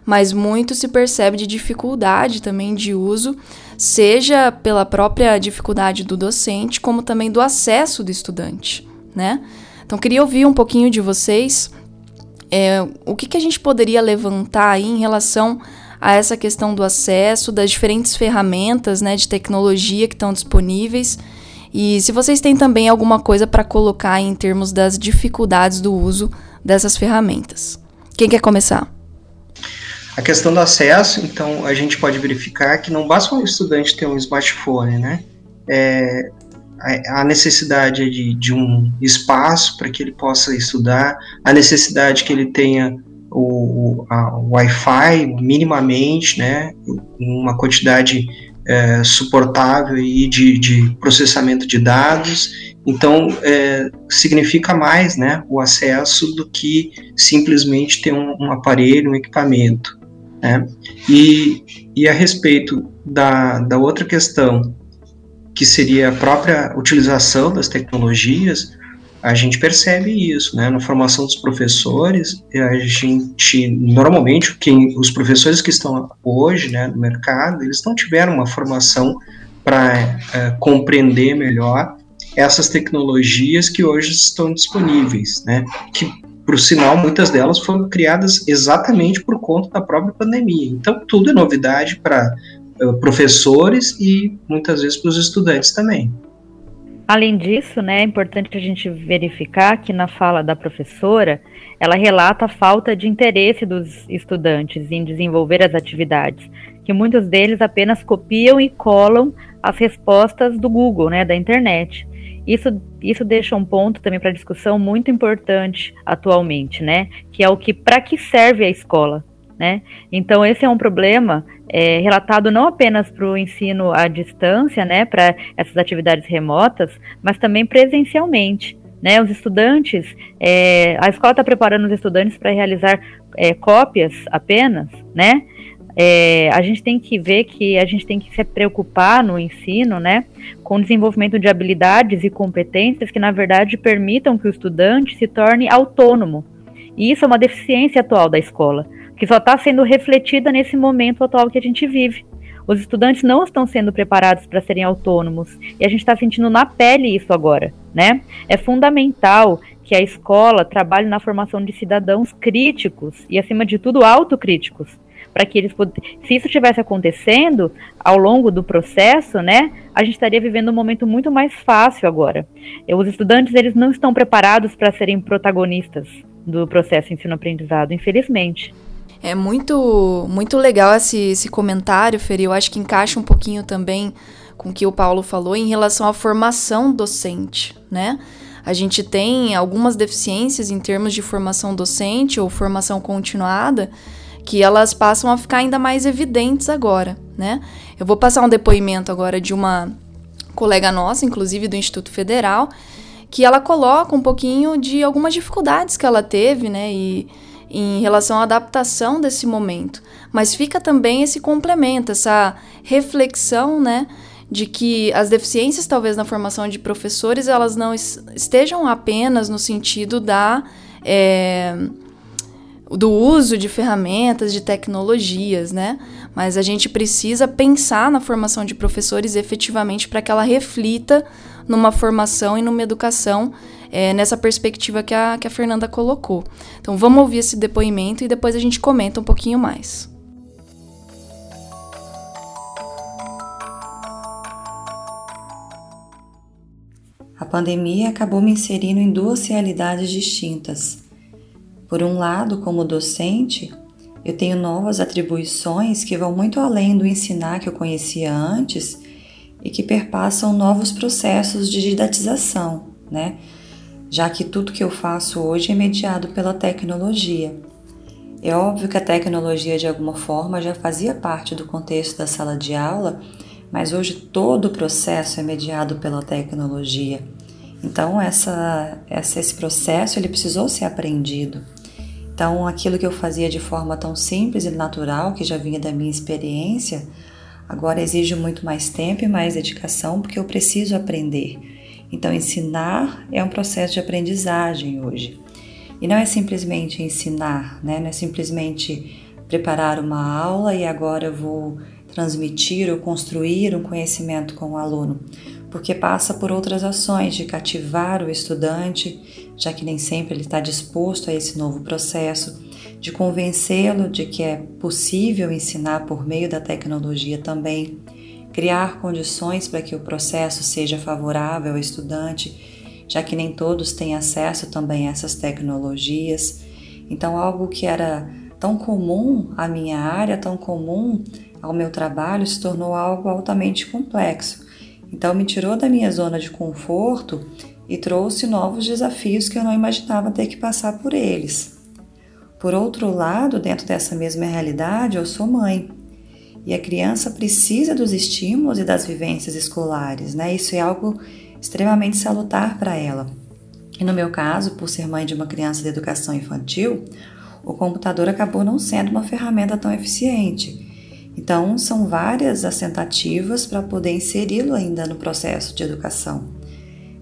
S1: Mas muito se percebe de dificuldade também de uso, seja pela própria dificuldade do docente, como também do acesso do estudante, né? Então, queria ouvir um pouquinho de vocês é, o que, que a gente poderia levantar aí em relação a essa questão do acesso, das diferentes ferramentas né, de tecnologia que estão disponíveis e se vocês têm também alguma coisa para colocar em termos das dificuldades do uso dessas ferramentas. Quem quer começar?
S3: A questão do acesso, então, a gente pode verificar que não basta um estudante ter um smartphone, né? É, a necessidade de, de um espaço para que ele possa estudar, a necessidade que ele tenha o, o Wi-Fi minimamente, né, uma quantidade é, suportável e de, de, processamento de dados. Então, é, significa mais né, o acesso do que simplesmente ter um, um aparelho, um equipamento. Né? E, e a respeito da, da outra questão, que seria a própria utilização das tecnologias, a gente percebe isso, né? Na formação dos professores, a gente normalmente quem os professores que estão hoje, né, no mercado, eles não tiveram uma formação para é, compreender melhor essas tecnologias que hoje estão disponíveis, né? Que por sinal muitas delas foram criadas exatamente por conta da própria pandemia. Então tudo é novidade para uh, professores e muitas vezes para os estudantes também.
S2: Além disso, né, é importante a gente verificar que na fala da professora, ela relata a falta de interesse dos estudantes em desenvolver as atividades, que muitos deles apenas copiam e colam as respostas do Google, né, da internet. Isso, isso deixa um ponto também para discussão muito importante atualmente, né, que é o que para que serve a escola, né? Então esse é um problema é, relatado não apenas para o ensino à distância, né, para essas atividades remotas, mas também presencialmente. Né, os estudantes, é, a escola está preparando os estudantes para realizar é, cópias apenas, né? É, a gente tem que ver que a gente tem que se preocupar no ensino, né, com o desenvolvimento de habilidades e competências que, na verdade, permitam que o estudante se torne autônomo. E isso é uma deficiência atual da escola que só está sendo refletida nesse momento atual que a gente vive. Os estudantes não estão sendo preparados para serem autônomos e a gente está sentindo na pele isso agora. né? É fundamental que a escola trabalhe na formação de cidadãos críticos e, acima de tudo, autocríticos, para que eles se isso estivesse acontecendo ao longo do processo, né, a gente estaria vivendo um momento muito mais fácil agora. Os estudantes eles não estão preparados para serem protagonistas do processo ensino-aprendizado, infelizmente.
S1: É muito muito legal esse, esse comentário, Feri. Eu acho que encaixa um pouquinho também com o que o Paulo falou em relação à formação docente, né? A gente tem algumas deficiências em termos de formação docente ou formação continuada que elas passam a ficar ainda mais evidentes agora, né? Eu vou passar um depoimento agora de uma colega nossa, inclusive do Instituto Federal, que ela coloca um pouquinho de algumas dificuldades que ela teve, né? E em relação à adaptação desse momento. Mas fica também esse complemento, essa reflexão, né? de que as deficiências talvez na formação de professores elas não estejam apenas no sentido da é, do uso de ferramentas, de tecnologias, né? Mas a gente precisa pensar na formação de professores efetivamente para que ela reflita numa formação e numa educação é, nessa perspectiva que a, que a Fernanda colocou. Então vamos ouvir esse depoimento e depois a gente comenta um pouquinho mais.
S7: A pandemia acabou me inserindo em duas realidades distintas. Por um lado, como docente, eu tenho novas atribuições que vão muito além do ensinar que eu conhecia antes e que perpassam novos processos de didatização, né? Já que tudo que eu faço hoje é mediado pela tecnologia. É óbvio que a tecnologia de alguma forma já fazia parte do contexto da sala de aula, mas hoje todo o processo é mediado pela tecnologia. Então essa, essa, esse processo ele precisou ser aprendido. Então aquilo que eu fazia de forma tão simples e natural, que já vinha da minha experiência, agora exige muito mais tempo e mais dedicação porque eu preciso aprender. Então ensinar é um processo de aprendizagem hoje. E não é simplesmente ensinar, né? não é simplesmente preparar uma aula e agora eu vou transmitir ou construir um conhecimento com o aluno, porque passa por outras ações de cativar o estudante, já que nem sempre ele está disposto a esse novo processo, de convencê-lo de que é possível ensinar por meio da tecnologia também, criar condições para que o processo seja favorável ao estudante, já que nem todos têm acesso também a essas tecnologias. Então, algo que era tão comum à minha área, tão comum ao meu trabalho se tornou algo altamente complexo. Então, me tirou da minha zona de conforto e trouxe novos desafios que eu não imaginava ter que passar por eles. Por outro lado, dentro dessa mesma realidade, eu sou mãe. E a criança precisa dos estímulos e das vivências escolares, né? Isso é algo extremamente salutar para ela. E no meu caso, por ser mãe de uma criança de educação infantil, o computador acabou não sendo uma ferramenta tão eficiente. Então, são várias as tentativas para poder inseri-lo ainda no processo de educação.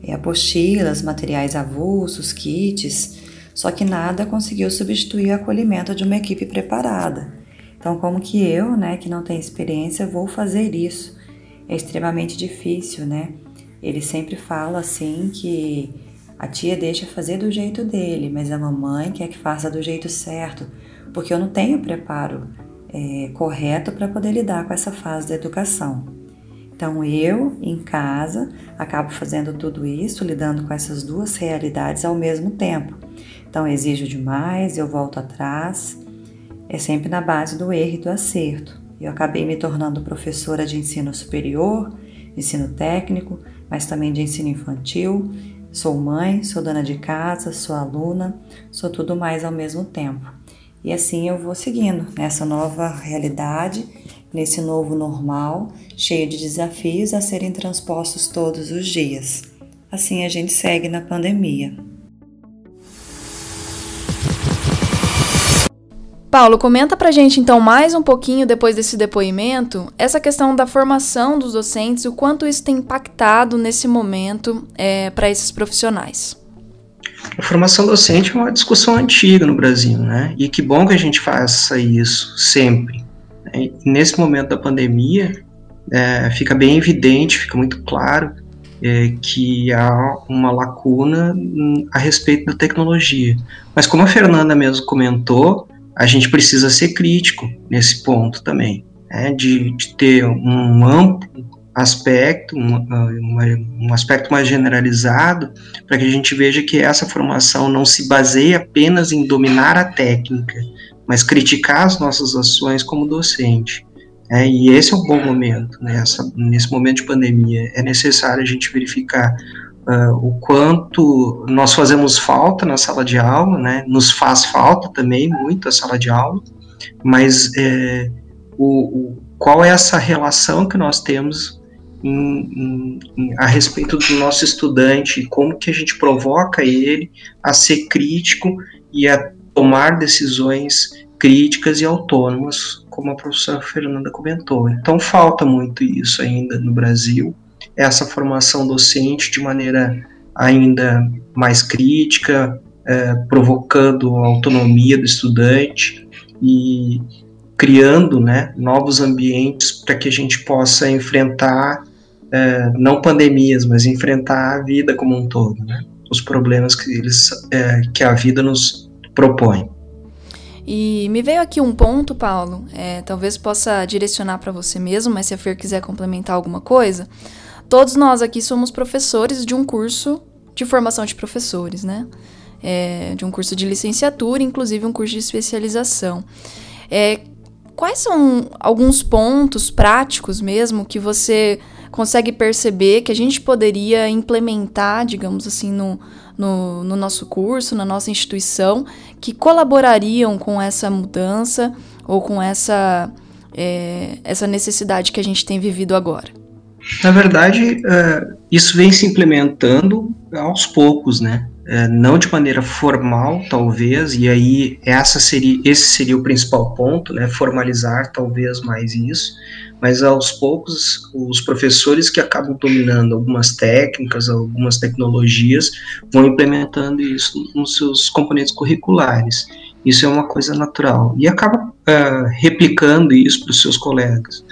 S7: É, apostilas, materiais avulsos, kits, só que nada conseguiu substituir o acolhimento de uma equipe preparada. Então, como que eu, né, que não tenho experiência, vou fazer isso? É extremamente difícil, né? Ele sempre fala assim que a tia deixa fazer do jeito dele, mas a mamãe quer que faça do jeito certo, porque eu não tenho preparo é, correto para poder lidar com essa fase da educação. Então, eu, em casa, acabo fazendo tudo isso, lidando com essas duas realidades ao mesmo tempo. Então, exijo demais, eu volto atrás, é sempre na base do erro e do acerto. Eu acabei me tornando professora de ensino superior, ensino técnico, mas também de ensino infantil. Sou mãe, sou dona de casa, sou aluna, sou tudo mais ao mesmo tempo. E assim eu vou seguindo nessa nova realidade, nesse novo normal, cheio de desafios a serem transpostos todos os dias. Assim a gente segue na pandemia.
S1: Paulo, comenta pra gente então mais um pouquinho depois desse depoimento essa questão da formação dos docentes, o quanto isso tem impactado nesse momento é, para esses profissionais.
S3: A formação docente é uma discussão antiga no Brasil, né? E que bom que a gente faça isso sempre. Nesse momento da pandemia, é, fica bem evidente, fica muito claro é, que há uma lacuna a respeito da tecnologia. Mas como a Fernanda mesmo comentou, a gente precisa ser crítico nesse ponto também, né, de, de, ter um amplo aspecto, um, uma, um aspecto mais generalizado, para que a gente veja que essa formação não se baseia apenas em dominar a técnica, mas criticar as nossas ações como docente. É, e esse é um bom momento, né? Essa, nesse momento de pandemia, é necessário a gente verificar uh, o quanto nós fazemos falta na sala de aula, né? Nos faz falta também muito a sala de aula, mas é, o, o, qual é essa relação que nós temos em, em, a respeito do nosso estudante, como que a gente provoca ele a ser crítico e a tomar decisões críticas e autônomas, como a professora Fernanda comentou. Então falta muito isso ainda no Brasil, essa formação docente de maneira ainda mais crítica, é, provocando a autonomia do estudante e criando né, novos ambientes para que a gente possa enfrentar é, não pandemias, mas enfrentar a vida como um todo, né? os problemas que, eles, é, que a vida nos propõe.
S1: E me veio aqui um ponto, Paulo, é, talvez possa direcionar para você mesmo, mas se a Fer quiser complementar alguma coisa, todos nós aqui somos professores de um curso de formação de professores, né? É, de um curso de licenciatura, inclusive um curso de especialização. É, quais são alguns pontos práticos mesmo que você consegue perceber que a gente poderia implementar, digamos assim, no, no, no nosso curso, na nossa instituição, que colaborariam com essa mudança ou com essa, é, essa necessidade que a gente tem vivido agora?
S3: Na verdade, uh, isso vem se implementando aos poucos, né? Uh, não de maneira formal, talvez, e aí essa seria, esse seria o principal ponto, né? Formalizar talvez mais isso, mas aos poucos os professores que acabam dominando algumas técnicas, algumas tecnologias, vão implementando isso nos seus componentes curriculares. Isso é uma coisa natural e acaba uh, replicando isso para os seus colegas.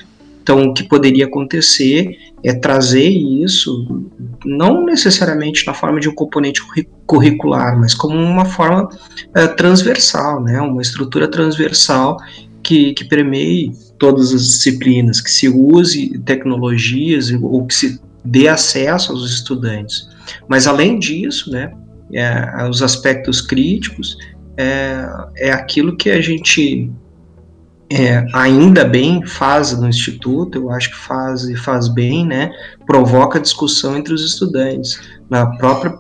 S3: Então, o que poderia acontecer é trazer isso, não necessariamente na forma de um componente curricular, mas como uma forma uh, transversal, né? uma estrutura transversal que, que permeie todas as disciplinas, que se use tecnologias ou que se dê acesso aos estudantes. Mas além disso, né, é, os aspectos críticos é, é aquilo que a gente é, ainda bem faz no instituto, eu acho que faz e faz bem, né, provoca discussão entre os estudantes. Na própria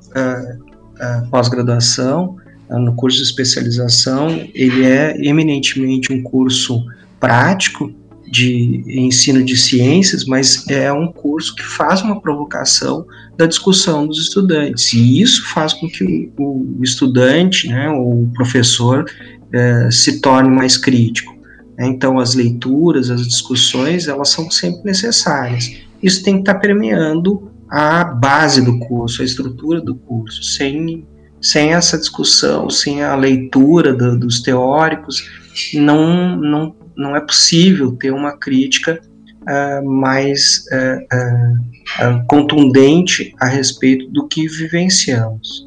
S3: pós-graduação, no curso de especialização, ele é eminentemente um curso prático de ensino de ciências, mas é um curso que faz uma provocação da discussão dos estudantes. E isso faz com que o, estudante, né, o professor, é, se torne mais crítico. Então, as leituras, as discussões, elas são sempre necessárias. Isso tem que estar permeando a base do curso, a estrutura do curso. Sem, sem essa discussão, sem a leitura do, dos teóricos, não, não não é possível ter uma crítica uh, mais uh, uh, contundente a respeito do que vivenciamos.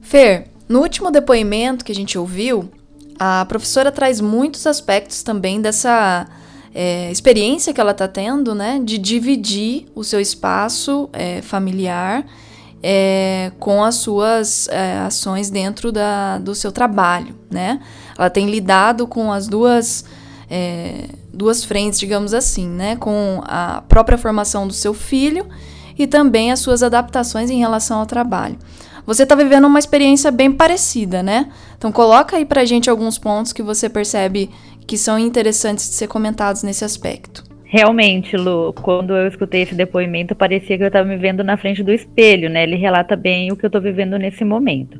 S1: Fer, no último depoimento que a gente ouviu, a professora traz muitos aspectos também dessa é, experiência que ela está tendo, né, de dividir o seu espaço é, familiar é, com as suas é, ações dentro da, do seu trabalho, né? Ela tem lidado com as duas é, duas frentes, digamos assim, né? Com a própria formação do seu filho e também as suas adaptações em relação ao trabalho. Você está vivendo uma experiência bem parecida, né? Então coloca aí pra gente alguns pontos que você percebe que são interessantes de ser comentados nesse aspecto.
S2: Realmente, Lu, quando eu escutei esse depoimento, parecia que eu estava me vendo na frente do espelho, né? Ele relata bem o que eu estou vivendo nesse momento.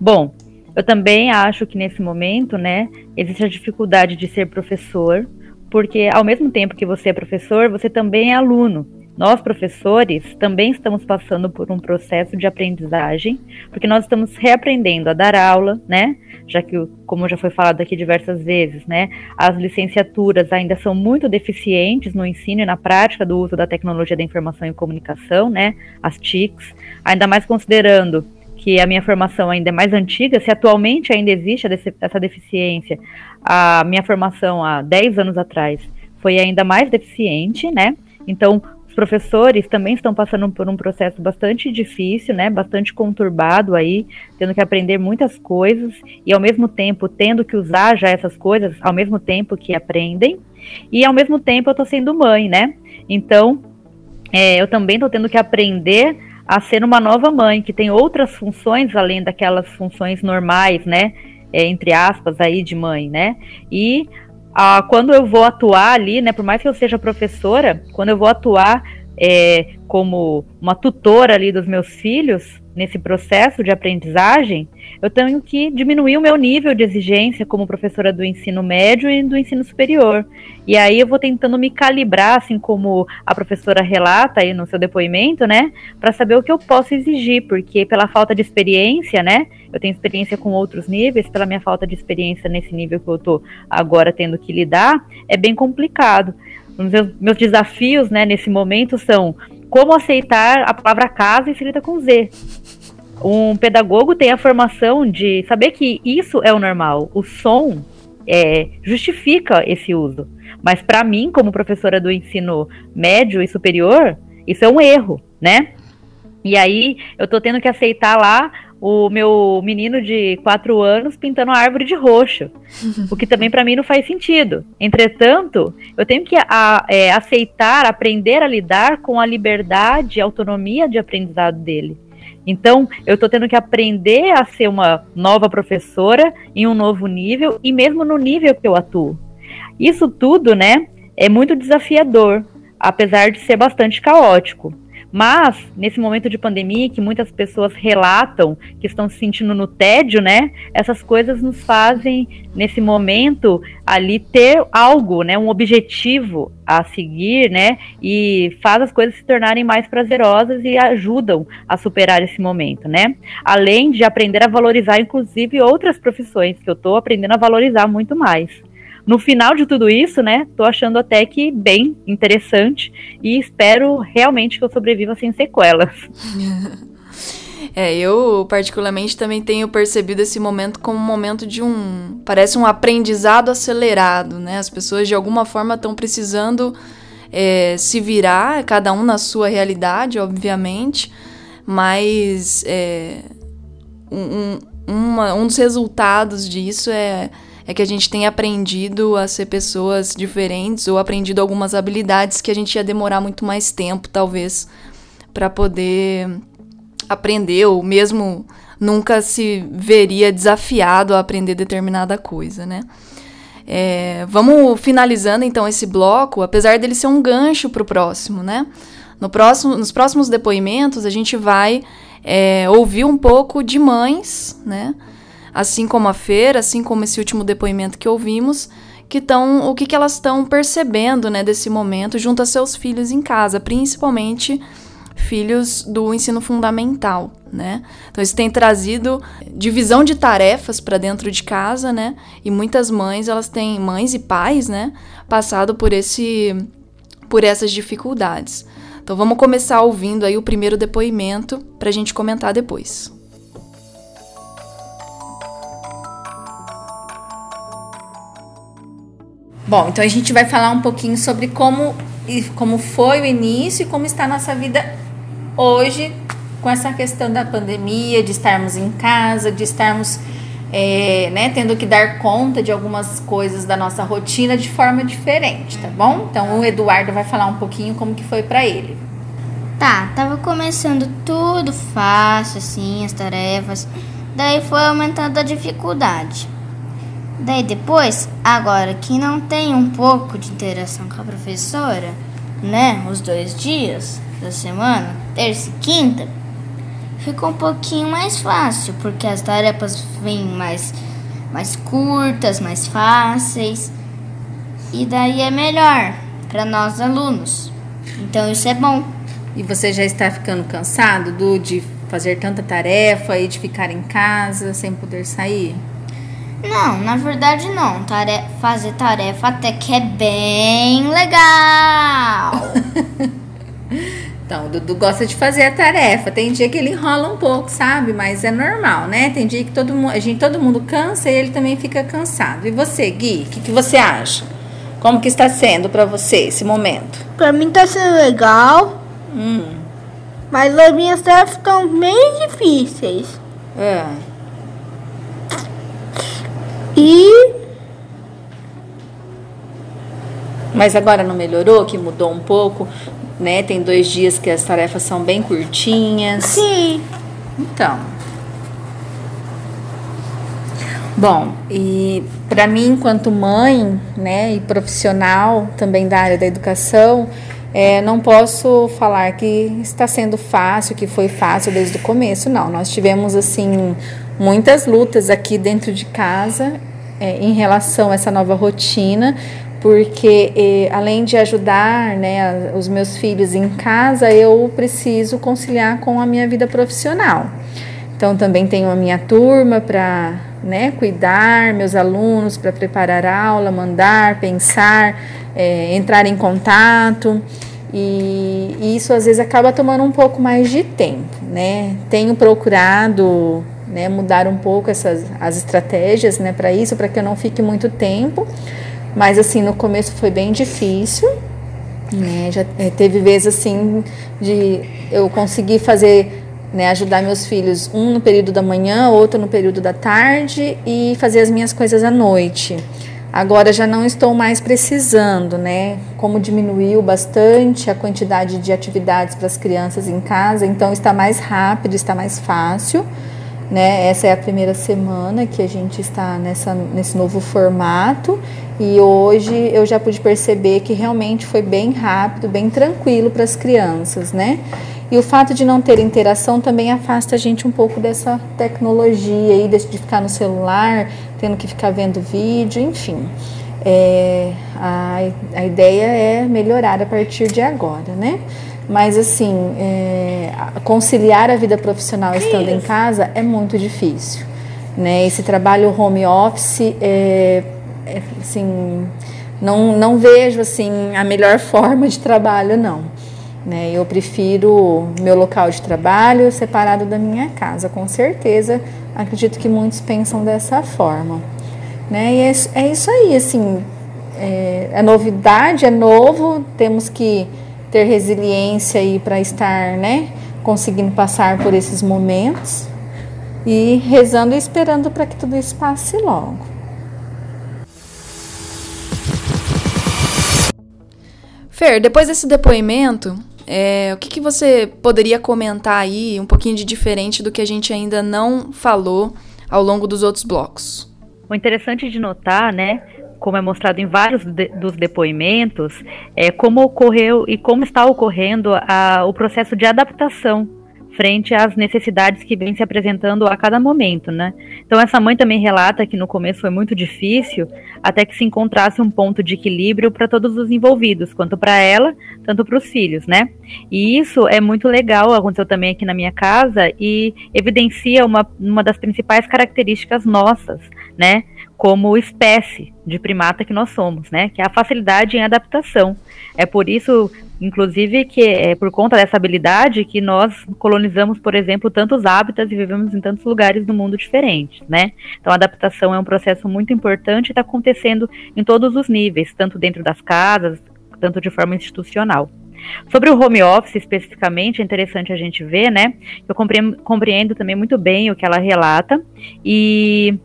S2: Bom, eu também acho que nesse momento, né, existe a dificuldade de ser professor, porque ao mesmo tempo que você é professor, você também é aluno. Nós professores também estamos passando por um processo de aprendizagem, porque nós estamos reaprendendo a dar aula, né? Já que, como já foi falado aqui diversas vezes, né, as licenciaturas ainda são muito deficientes no ensino e na prática do uso da tecnologia da informação e comunicação, né? As TICs, ainda mais considerando que a minha formação ainda é mais antiga, se atualmente ainda existe essa deficiência, a minha formação há 10 anos atrás foi ainda mais deficiente, né? Então, os professores também estão passando por um processo bastante difícil, né? Bastante conturbado aí, tendo que aprender muitas coisas e ao mesmo tempo tendo que usar já essas coisas ao mesmo tempo que aprendem. E ao mesmo tempo eu estou sendo mãe, né? Então, é, eu também estou tendo que aprender a ser uma nova mãe, que tem outras funções além daquelas funções normais, né? É, entre aspas, aí de mãe, né? E ah, quando eu vou atuar ali, né? Por mais que eu seja professora, quando eu vou atuar é, como uma tutora ali dos meus filhos, nesse processo de aprendizagem, eu tenho que diminuir o meu nível de exigência como professora do ensino médio e do ensino superior. E aí eu vou tentando me calibrar, assim como a professora relata aí no seu depoimento, né, para saber o que eu posso exigir, porque pela falta de experiência, né, eu tenho experiência com outros níveis, pela minha falta de experiência nesse nível que eu tô agora tendo que lidar, é bem complicado. Meus, meus desafios, né, nesse momento são como aceitar a palavra casa escrita com Z. Um pedagogo tem a formação de saber que isso é o normal. O som é, justifica esse uso. Mas para mim, como professora do ensino médio e superior, isso é um erro, né? E aí eu tô tendo que aceitar lá o meu menino de quatro anos pintando a árvore de roxo, o que também para mim não faz sentido. Entretanto, eu tenho que a, é, aceitar, aprender a lidar com a liberdade e autonomia de aprendizado dele. Então, eu estou tendo que aprender a ser uma nova professora em um novo nível e mesmo no nível que eu atuo. Isso tudo, né, é muito desafiador, apesar de ser bastante caótico. Mas, nesse momento de pandemia, que muitas pessoas relatam que estão se sentindo no tédio, né? Essas coisas nos fazem, nesse momento, ali ter algo, né? Um objetivo a seguir, né? E faz as coisas se tornarem mais prazerosas e ajudam a superar esse momento, né? Além de aprender a valorizar, inclusive, outras profissões, que eu estou aprendendo a valorizar muito mais no final de tudo isso, né, tô achando até que bem interessante e espero realmente que eu sobreviva sem sequelas.
S1: É, eu particularmente também tenho percebido esse momento como um momento de um. Parece um aprendizado acelerado, né? As pessoas de alguma forma estão precisando é, se virar, cada um na sua realidade, obviamente, mas é, um, uma, um dos resultados disso é é que a gente tem aprendido a ser pessoas diferentes ou aprendido algumas habilidades que a gente ia demorar muito mais tempo, talvez, para poder aprender, ou mesmo nunca se veria desafiado a aprender determinada coisa, né? É, vamos finalizando então esse bloco, apesar dele ser um gancho para o próximo, né? No próximo, nos próximos depoimentos a gente vai é, ouvir um pouco de mães, né? Assim como a feira, assim como esse último depoimento que ouvimos, que estão o que, que elas estão percebendo, né, desse momento junto a seus filhos em casa, principalmente filhos do ensino fundamental, né? Então isso tem trazido divisão de tarefas para dentro de casa, né? E muitas mães, elas têm mães e pais, né, passado por esse por essas dificuldades. Então vamos começar ouvindo aí o primeiro depoimento para a gente comentar depois.
S8: Bom, então a gente vai falar um pouquinho sobre como, como foi o início e como está a nossa vida hoje com essa questão da pandemia, de estarmos em casa, de estarmos é, né, tendo que dar conta de algumas coisas da nossa rotina de forma diferente, tá bom? Então o Eduardo vai falar um pouquinho como que foi para ele.
S9: Tá, tava começando tudo fácil, assim, as tarefas. Daí foi aumentando a dificuldade. Daí depois, agora que não tem um pouco de interação com a professora, né, os dois dias da semana, terça e quinta, ficou um pouquinho mais fácil, porque as tarefas vêm mais, mais curtas, mais fáceis, e daí é melhor para nós alunos, Então isso é bom.
S8: E você já está ficando cansado do de fazer tanta tarefa e de ficar em casa sem poder sair?
S9: Não, na verdade não. Tarefa, fazer tarefa até que é bem legal.
S8: então, o Dudu gosta de fazer a tarefa. Tem dia que ele enrola um pouco, sabe? Mas é normal, né? Tem dia que todo mundo, a gente, todo mundo cansa e ele também fica cansado. E você, Gui, o que, que você acha? Como que está sendo para você esse momento?
S10: Para mim está sendo legal.
S8: Hum.
S10: Mas as minhas tarefas estão bem difíceis.
S8: É.
S10: E.
S8: Mas agora não melhorou, que mudou um pouco, né? Tem dois dias que as tarefas são bem curtinhas.
S10: Sim.
S8: Então. Bom, e para mim, enquanto mãe, né, e profissional também da área da educação, é, não posso falar que está sendo fácil, que foi fácil desde o começo, não. Nós tivemos, assim, muitas lutas aqui dentro de casa é, em relação a essa nova rotina, porque além de ajudar né, os meus filhos em casa, eu preciso conciliar com a minha vida profissional. Então também tenho a minha turma para né, cuidar, meus alunos para preparar aula, mandar, pensar, é, entrar em contato. E, e, isso às vezes acaba tomando um pouco mais de tempo, né? Tenho procurado né, mudar um pouco essas as estratégias, né, para isso, para que eu não fique muito tempo. Mas assim, no começo foi bem difícil, né? Já é, teve vezes assim de eu conseguir fazer né, ajudar meus filhos, um no período da manhã, outro no período da tarde e fazer as minhas coisas à noite. Agora já não estou mais precisando, né? Como diminuiu bastante a quantidade de atividades para as crianças em casa, então está mais rápido, está mais fácil, né? Essa é a primeira semana que a gente está nessa, nesse novo formato e hoje eu já pude perceber que realmente foi bem rápido, bem tranquilo para as crianças, né? E o fato de não ter interação também afasta a gente um pouco dessa tecnologia aí, de ficar no celular, tendo que ficar vendo vídeo, enfim. É, a, a ideia é melhorar a partir de agora, né? Mas assim, é, conciliar a vida profissional estando em casa é muito difícil. Né? Esse trabalho home office, é, é, assim, não, não vejo assim a melhor forma de trabalho, não. Né? Eu prefiro meu local de trabalho separado da minha casa, com certeza. Acredito que muitos pensam dessa forma. Né? E é, é isso aí, assim, é, é, novidade, é novo, temos que ter resiliência aí para estar, né, conseguindo passar por esses momentos e rezando e esperando para que tudo isso passe logo.
S1: Fer, depois desse depoimento, é, o que, que você poderia comentar aí, um pouquinho de diferente do que a gente ainda não falou ao longo dos outros blocos?
S2: O interessante de notar, né, como é mostrado em vários de, dos depoimentos, é como ocorreu e como está ocorrendo a, o processo de adaptação frente às necessidades que vem se apresentando a cada momento, né? Então essa mãe também relata que no começo foi muito difícil, até que se encontrasse um ponto de equilíbrio para todos os envolvidos, quanto para ela, tanto para os filhos, né? E isso é muito legal, aconteceu também aqui na minha casa e evidencia uma, uma das principais características nossas, né? Como espécie de primata que nós somos, né? Que é a facilidade em adaptação. É por isso Inclusive que é por conta dessa habilidade que nós colonizamos, por exemplo, tantos hábitats e vivemos em tantos lugares do mundo diferentes, né? Então a adaptação é um processo muito importante e está acontecendo em todos os níveis, tanto dentro das casas, tanto de forma institucional. Sobre o home office especificamente, é interessante a gente ver, né? Eu compreendo, também muito bem o que ela relata e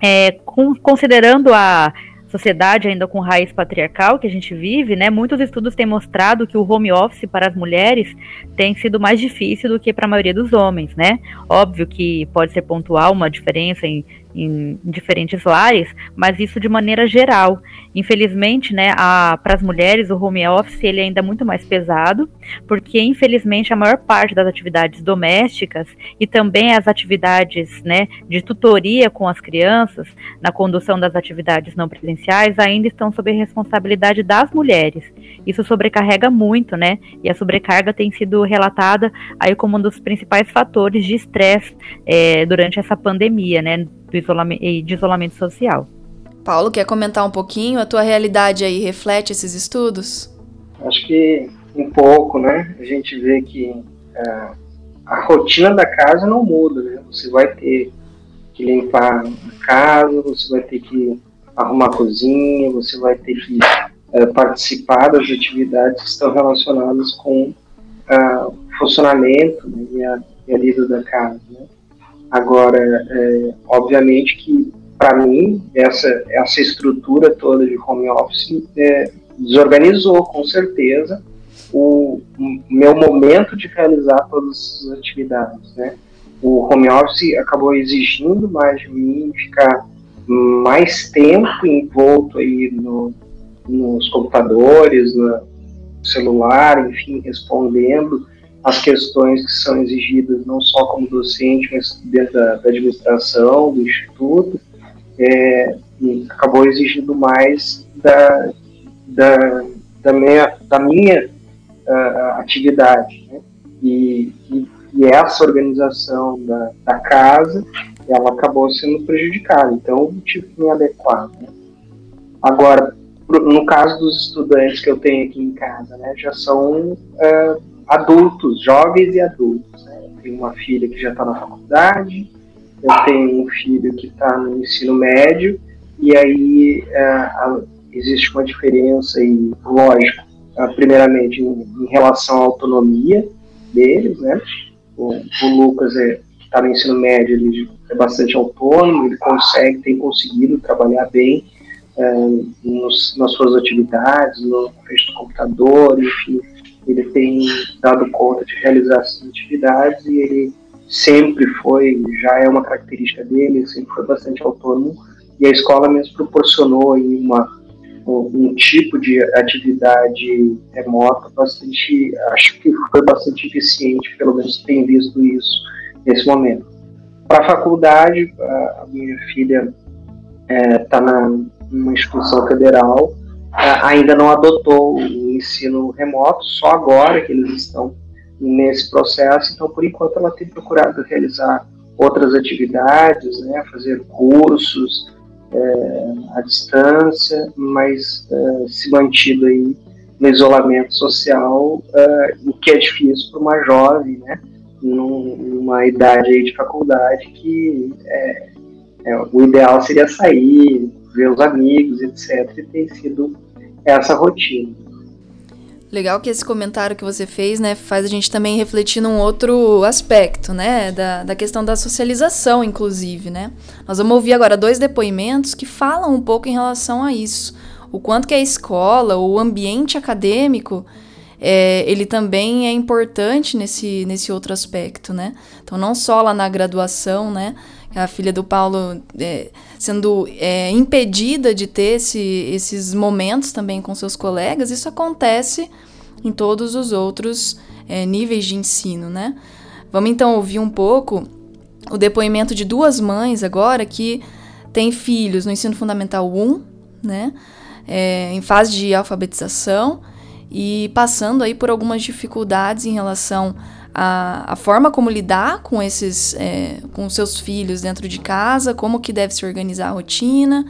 S2: é, com, considerando a sociedade ainda com raiz patriarcal que a gente vive, né, muitos estudos têm mostrado que o home office para as mulheres tem sido mais difícil do que para a maioria dos homens, né? Óbvio que pode ser pontual uma diferença em, em diferentes lares, mas isso de maneira geral. Infelizmente, né, para as mulheres, o home office ele é ainda muito mais pesado, porque infelizmente a maior parte das atividades domésticas e também as atividades né, de tutoria com as crianças, na condução das atividades não presenciais, ainda estão sob a responsabilidade das mulheres. Isso sobrecarrega muito, né? E a sobrecarga tem sido relatada aí como um dos principais fatores de estresse é, durante essa pandemia, né? Do isolamento, de isolamento social.
S1: Paulo, quer comentar um pouquinho? A tua realidade aí reflete esses estudos?
S3: Acho que um pouco, né? A gente vê que uh, a rotina da casa não muda, né? Você vai ter que limpar a casa, você vai ter que arrumar a cozinha, você vai ter que uh, participar das atividades que estão relacionadas com uh, o funcionamento né? e, a, e a lida da casa, né? Agora, é, obviamente que para mim, essa, essa estrutura toda de home office é, desorganizou, com certeza, o, o, meu momento de realizar todas as atividades, né? O home office acabou exigindo mais de mim, ficar mais tempo envolto aí no, nos computadores, no celular, enfim, respondendo as questões que são exigidas não só como docente, mas dentro da, da administração, do instituto, é, acabou exigindo mais da, da, da minha, da minha uh, atividade. Né? E, e, e, essa organização da, da casa, ela acabou sendo prejudicada. Então, eu tive que me adequar. Né? Agora, no caso dos estudantes que eu tenho aqui em casa, né, já são uh, adultos, jovens e adultos. Né? Tenho uma filha que já está na faculdade, eu tenho um filho que está no ensino médio, e aí uh, existe uma diferença aí, lógico, uh, primeiramente em, em, relação à autonomia deles, né? O, o Lucas é, que está no ensino médio, ele é bastante autônomo, ele consegue, tem conseguido trabalhar bem uh, nos, nas suas atividades, no frente do computador, enfim, ele tem dado conta de realizar essas atividades e ele sempre foi, já é uma característica dele, sempre foi bastante autônomo, e a escola mesmo proporcionou uma, um, um tipo de atividade remota bastante, acho que foi bastante eficiente, pelo menos tem visto isso nesse momento. Para a faculdade, a minha filha está é, numa instituição federal, ainda não adotou o ensino remoto, só agora que eles estão nesse processo. Então, por enquanto, ela tem procurado realizar outras atividades, né, fazer cursos é, à distância, mas é, se mantido aí no isolamento social, é, o que é difícil para uma jovem, né, numa idade aí de faculdade que é, é, o ideal seria sair, ver os amigos, etc. E tem sido essa rotina.
S1: Legal que esse comentário que você fez, né, faz a gente também refletir num outro aspecto, né, da, da questão da socialização, inclusive, né. Nós vamos ouvir agora dois depoimentos que falam um pouco em relação a isso. O quanto que a escola, o ambiente acadêmico, é, ele também é importante nesse, nesse outro aspecto, né. Então, não só lá na graduação, né, a filha do Paulo é, sendo é, impedida de ter esse, esses momentos também com seus colegas, isso acontece em todos os outros é, níveis de ensino, né? Vamos então ouvir um pouco o depoimento de duas mães agora que têm filhos no ensino fundamental 1, né? É, em fase de alfabetização e passando aí por algumas dificuldades em relação a, a forma como lidar com esses, é, com seus filhos dentro de casa, como que deve se organizar a rotina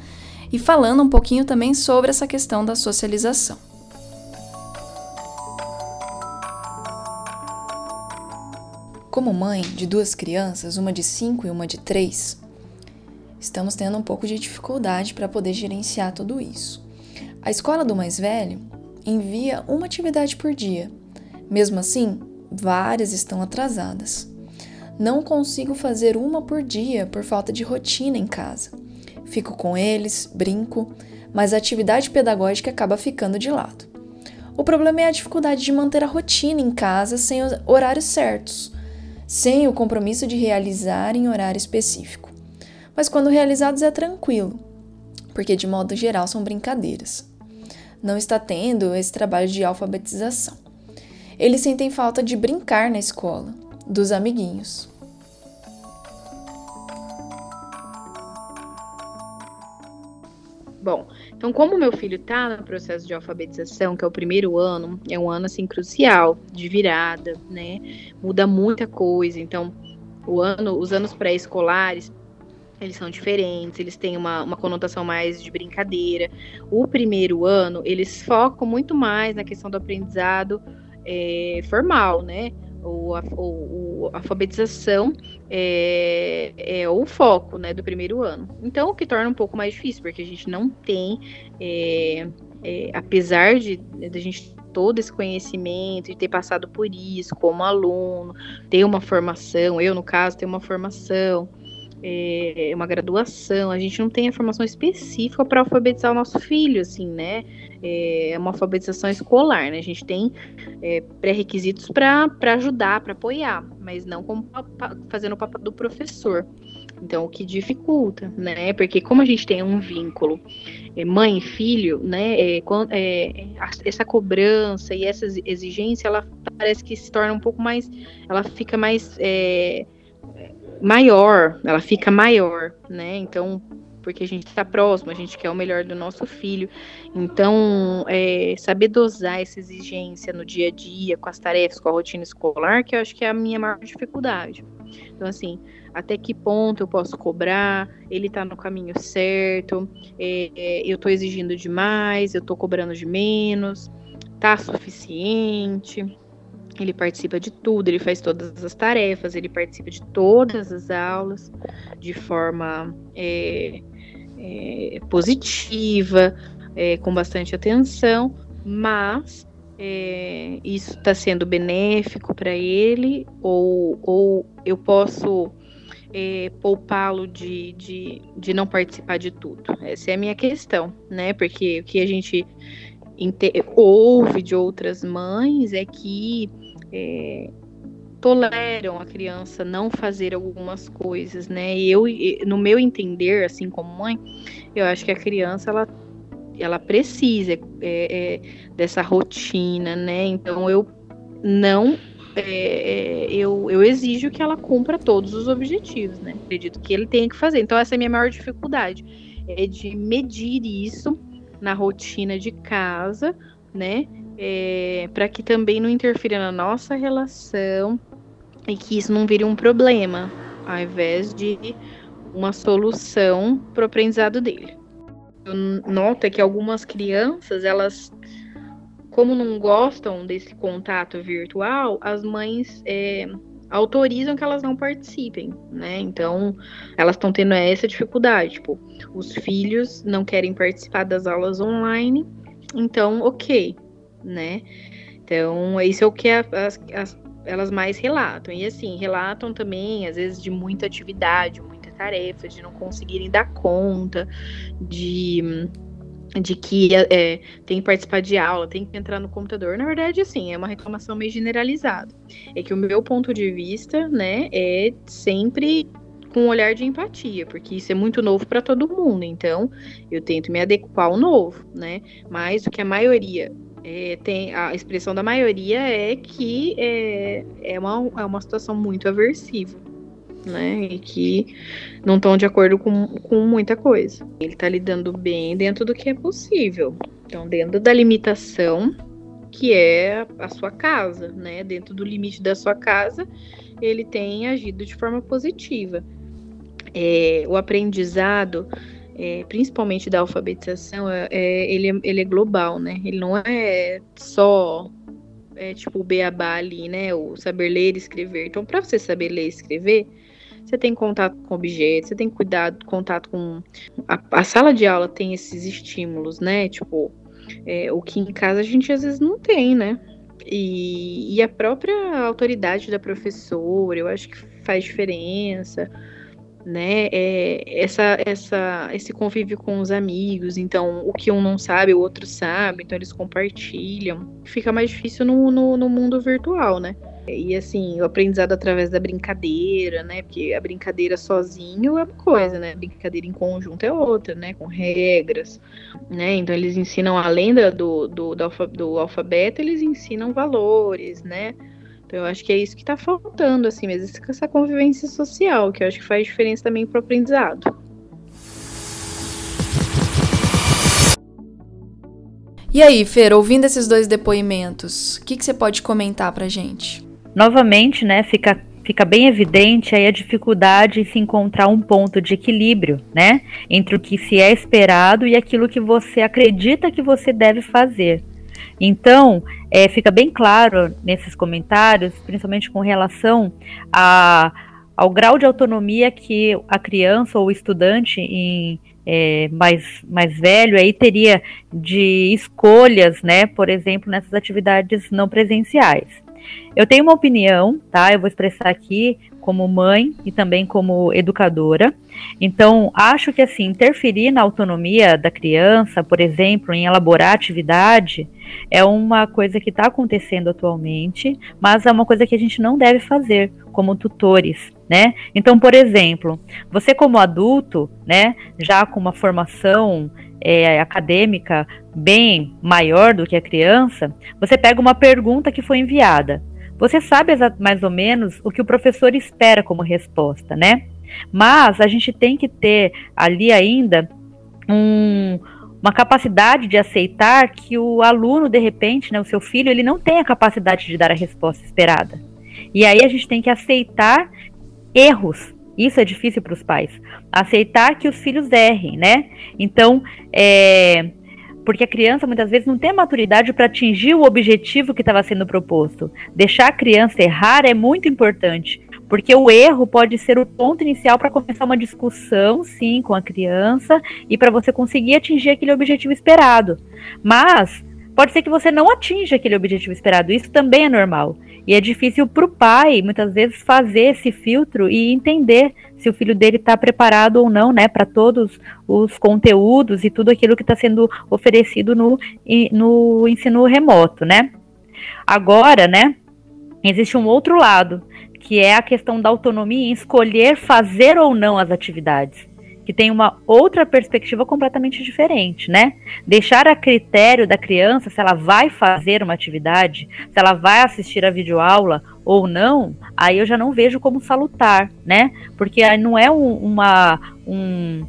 S1: e falando um pouquinho também sobre essa questão da socialização. Como mãe de duas crianças, uma de 5 e uma de 3, estamos tendo um pouco de dificuldade para poder gerenciar tudo isso. A escola do mais velho envia uma atividade por dia. Mesmo assim, Várias estão atrasadas. Não consigo fazer uma por dia por falta de rotina em casa. Fico com eles, brinco, mas a atividade pedagógica acaba ficando de lado. O problema é a dificuldade de manter a rotina em casa sem os horários certos, sem o compromisso de realizar em horário específico. mas quando realizados é tranquilo, porque de modo geral são brincadeiras. Não está tendo esse trabalho de alfabetização. Eles sentem falta de brincar na escola, dos amiguinhos.
S11: Bom, então como meu filho está no processo de alfabetização, que é o primeiro ano, é um ano assim crucial, de virada, né? Muda muita coisa. Então, o ano, os anos pré-escolares, eles são diferentes, eles têm uma, uma conotação mais de brincadeira. O primeiro ano, eles focam muito mais na questão do aprendizado é, formal, né? ou a, ou, a alfabetização é, é, o foco né, do primeiro ano. Então, o que torna um pouco mais difícil, porque a gente não tem, é, é, apesar de, de a gente todo esse conhecimento, de ter passado por isso como aluno, ter uma formação, eu no caso tenho uma formação, é, uma graduação, a gente não tem a formação específica para alfabetizar o nosso filho, assim, né? É uma alfabetização escolar, né? A gente tem é, pré-requisitos para ajudar, para apoiar, mas não como fazendo o papel do professor. Então, o que dificulta, né? Porque como a gente tem um vínculo é, mãe e filho, né? É, é, essa cobrança e essa exigência, ela parece que se torna um pouco mais, ela fica mais é, maior, ela fica maior, né? Então, porque a gente está próximo, a gente quer o melhor do nosso filho. Então, é, saber dosar essa exigência no dia a dia, com as tarefas, com a rotina escolar, que eu acho que é a minha maior dificuldade. Então, assim, até que ponto eu posso cobrar? Ele está no caminho certo? É, é, eu estou exigindo demais? Eu estou cobrando de menos? Tá suficiente? Ele participa de tudo, ele faz todas as tarefas, ele participa de todas as aulas de forma é, é, positiva, é, com bastante atenção, mas é, isso está sendo benéfico para ele, ou, ou eu posso é, poupá-lo de, de, de não participar de tudo? Essa é a minha questão, né? Porque o que a gente ouve de outras mães é que é, toleram a criança não fazer algumas coisas, né? E eu, no meu entender, assim como mãe, eu acho que a criança ela, ela precisa é, é, dessa rotina, né? Então eu não é, eu, eu exijo que ela cumpra todos os objetivos, né? Acredito que ele tenha que fazer. Então essa é a minha maior dificuldade, é de medir isso na rotina de casa, né? É, para que também não interfira na nossa relação e que isso não vire um problema, ao invés de uma solução para o aprendizado dele. Eu noto que algumas crianças, elas, como não gostam desse contato virtual, as mães é, autorizam que elas não participem, né? Então, elas estão tendo essa dificuldade. Tipo, os filhos não querem participar das aulas online, então, ok, né? Então, isso é o que as, as, elas mais relatam. E assim, relatam também, às vezes, de muita atividade, muita tarefa, de não conseguirem dar conta, de de que é, tem que participar de aula, tem que entrar no computador. Na verdade, assim, é uma reclamação meio generalizada. É que o meu ponto de vista, né, é sempre com um olhar de empatia, porque isso é muito novo para todo mundo. Então, eu tento me adequar ao novo, né? Mas o que a maioria é, tem a expressão da maioria é que é, é, uma, é uma situação muito aversiva, né? E que não estão de acordo com, com muita coisa. Ele está lidando bem dentro do que é possível. Então, dentro da limitação que é a sua casa, né? Dentro do limite da sua casa, ele tem agido de forma positiva. É, o aprendizado é, principalmente da alfabetização, é, é, ele, é, ele é global, né? Ele não é só é, tipo o beabá ali, né? O saber ler e escrever. Então, para você saber ler e escrever, você tem contato com objetos, você tem cuidado, contato com. A, a sala de aula tem esses estímulos, né? Tipo, é, o que em casa a gente às vezes não tem, né? E, e a própria autoridade da professora, eu acho que faz diferença né? É, essa, essa, esse convívio com os amigos. Então, o que um não sabe, o outro sabe. Então, eles compartilham. Fica mais difícil no, no, no mundo virtual, né? E assim, o aprendizado através da brincadeira, né? Porque a brincadeira sozinho é uma coisa, né? A brincadeira em conjunto é outra, né? Com regras, né? Então eles ensinam além do, do, do, alfa, do alfabeto, eles ensinam valores, né? Então eu acho que é isso que está faltando, assim, mesmo essa convivência social, que eu acho que faz diferença também para o aprendizado.
S1: E aí, Fer, ouvindo esses dois depoimentos, o que, que você pode comentar pra gente?
S2: Novamente, né, fica, fica bem evidente aí a dificuldade em se encontrar um ponto de equilíbrio, né, entre o que se é esperado e aquilo que você acredita que você deve fazer. Então, é, fica bem claro nesses comentários, principalmente com relação a, ao grau de autonomia que a criança ou o estudante em, é, mais, mais velho aí teria de escolhas, né, por exemplo, nessas atividades não presenciais. Eu tenho uma opinião, tá? Eu vou expressar aqui como mãe e também como educadora. Então, acho que assim, interferir na autonomia da criança, por exemplo, em elaborar atividade, é uma coisa que está acontecendo atualmente, mas é uma coisa que a gente não deve fazer como tutores, né? Então, por exemplo, você como adulto, né, já com uma formação é, acadêmica bem maior do que a criança, você pega uma pergunta que foi enviada. Você sabe mais ou menos o que o professor espera como resposta, né? Mas a gente tem que ter ali ainda um, uma capacidade de aceitar que o aluno, de repente, né, o seu filho, ele não tem a capacidade de dar a resposta esperada. E aí a gente tem que aceitar erros. Isso é difícil para os pais. Aceitar que os filhos errem, né? Então, é, porque a criança muitas vezes não tem maturidade para atingir o objetivo que estava sendo proposto. Deixar a criança errar é muito importante, porque o erro pode ser o ponto inicial para começar uma discussão, sim, com a criança e para você conseguir atingir aquele objetivo esperado. Mas pode ser que você não atinja aquele objetivo esperado, isso também é normal. E é difícil para o pai, muitas vezes, fazer esse filtro e entender se o filho dele está preparado ou não, né, para todos os conteúdos e tudo aquilo que está sendo oferecido no, no ensino remoto, né. Agora, né, existe um outro lado, que é a questão da autonomia em escolher fazer ou não as atividades que tem uma outra perspectiva completamente diferente, né? Deixar a critério da criança se ela vai fazer uma atividade, se ela vai assistir a videoaula ou não, aí eu já não vejo como salutar, né? Porque aí não é um, uma, um,